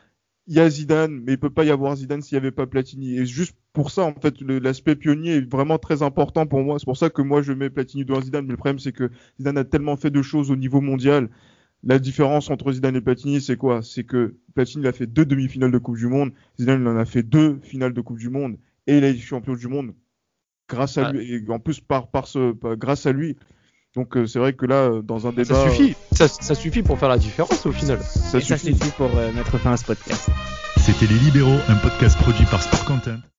il y a Zidane, mais il peut pas y avoir Zidane s'il y avait pas Platini. Et juste pour ça, en fait, l'aspect pionnier est vraiment très important pour moi. C'est pour ça que moi, je mets Platini devant Zidane. Mais le problème, c'est que Zidane a tellement fait de choses au niveau mondial. La différence entre Zidane et Platini, c'est quoi? C'est que Platini il a fait deux demi-finales de Coupe du Monde, Zidane il en a fait deux finales de Coupe du Monde, et il est champion du monde grâce à Ah. lui, et en plus par, par ce, par- grâce à lui. Donc euh, c'est vrai que là, euh, dans un débat, Ça suffit. Ça, ça suffit pour faire la différence au final. ça Et ça suffit. suffit pour euh, mettre fin à ce podcast. C'était Les Libéraux, un podcast produit par Sport Content.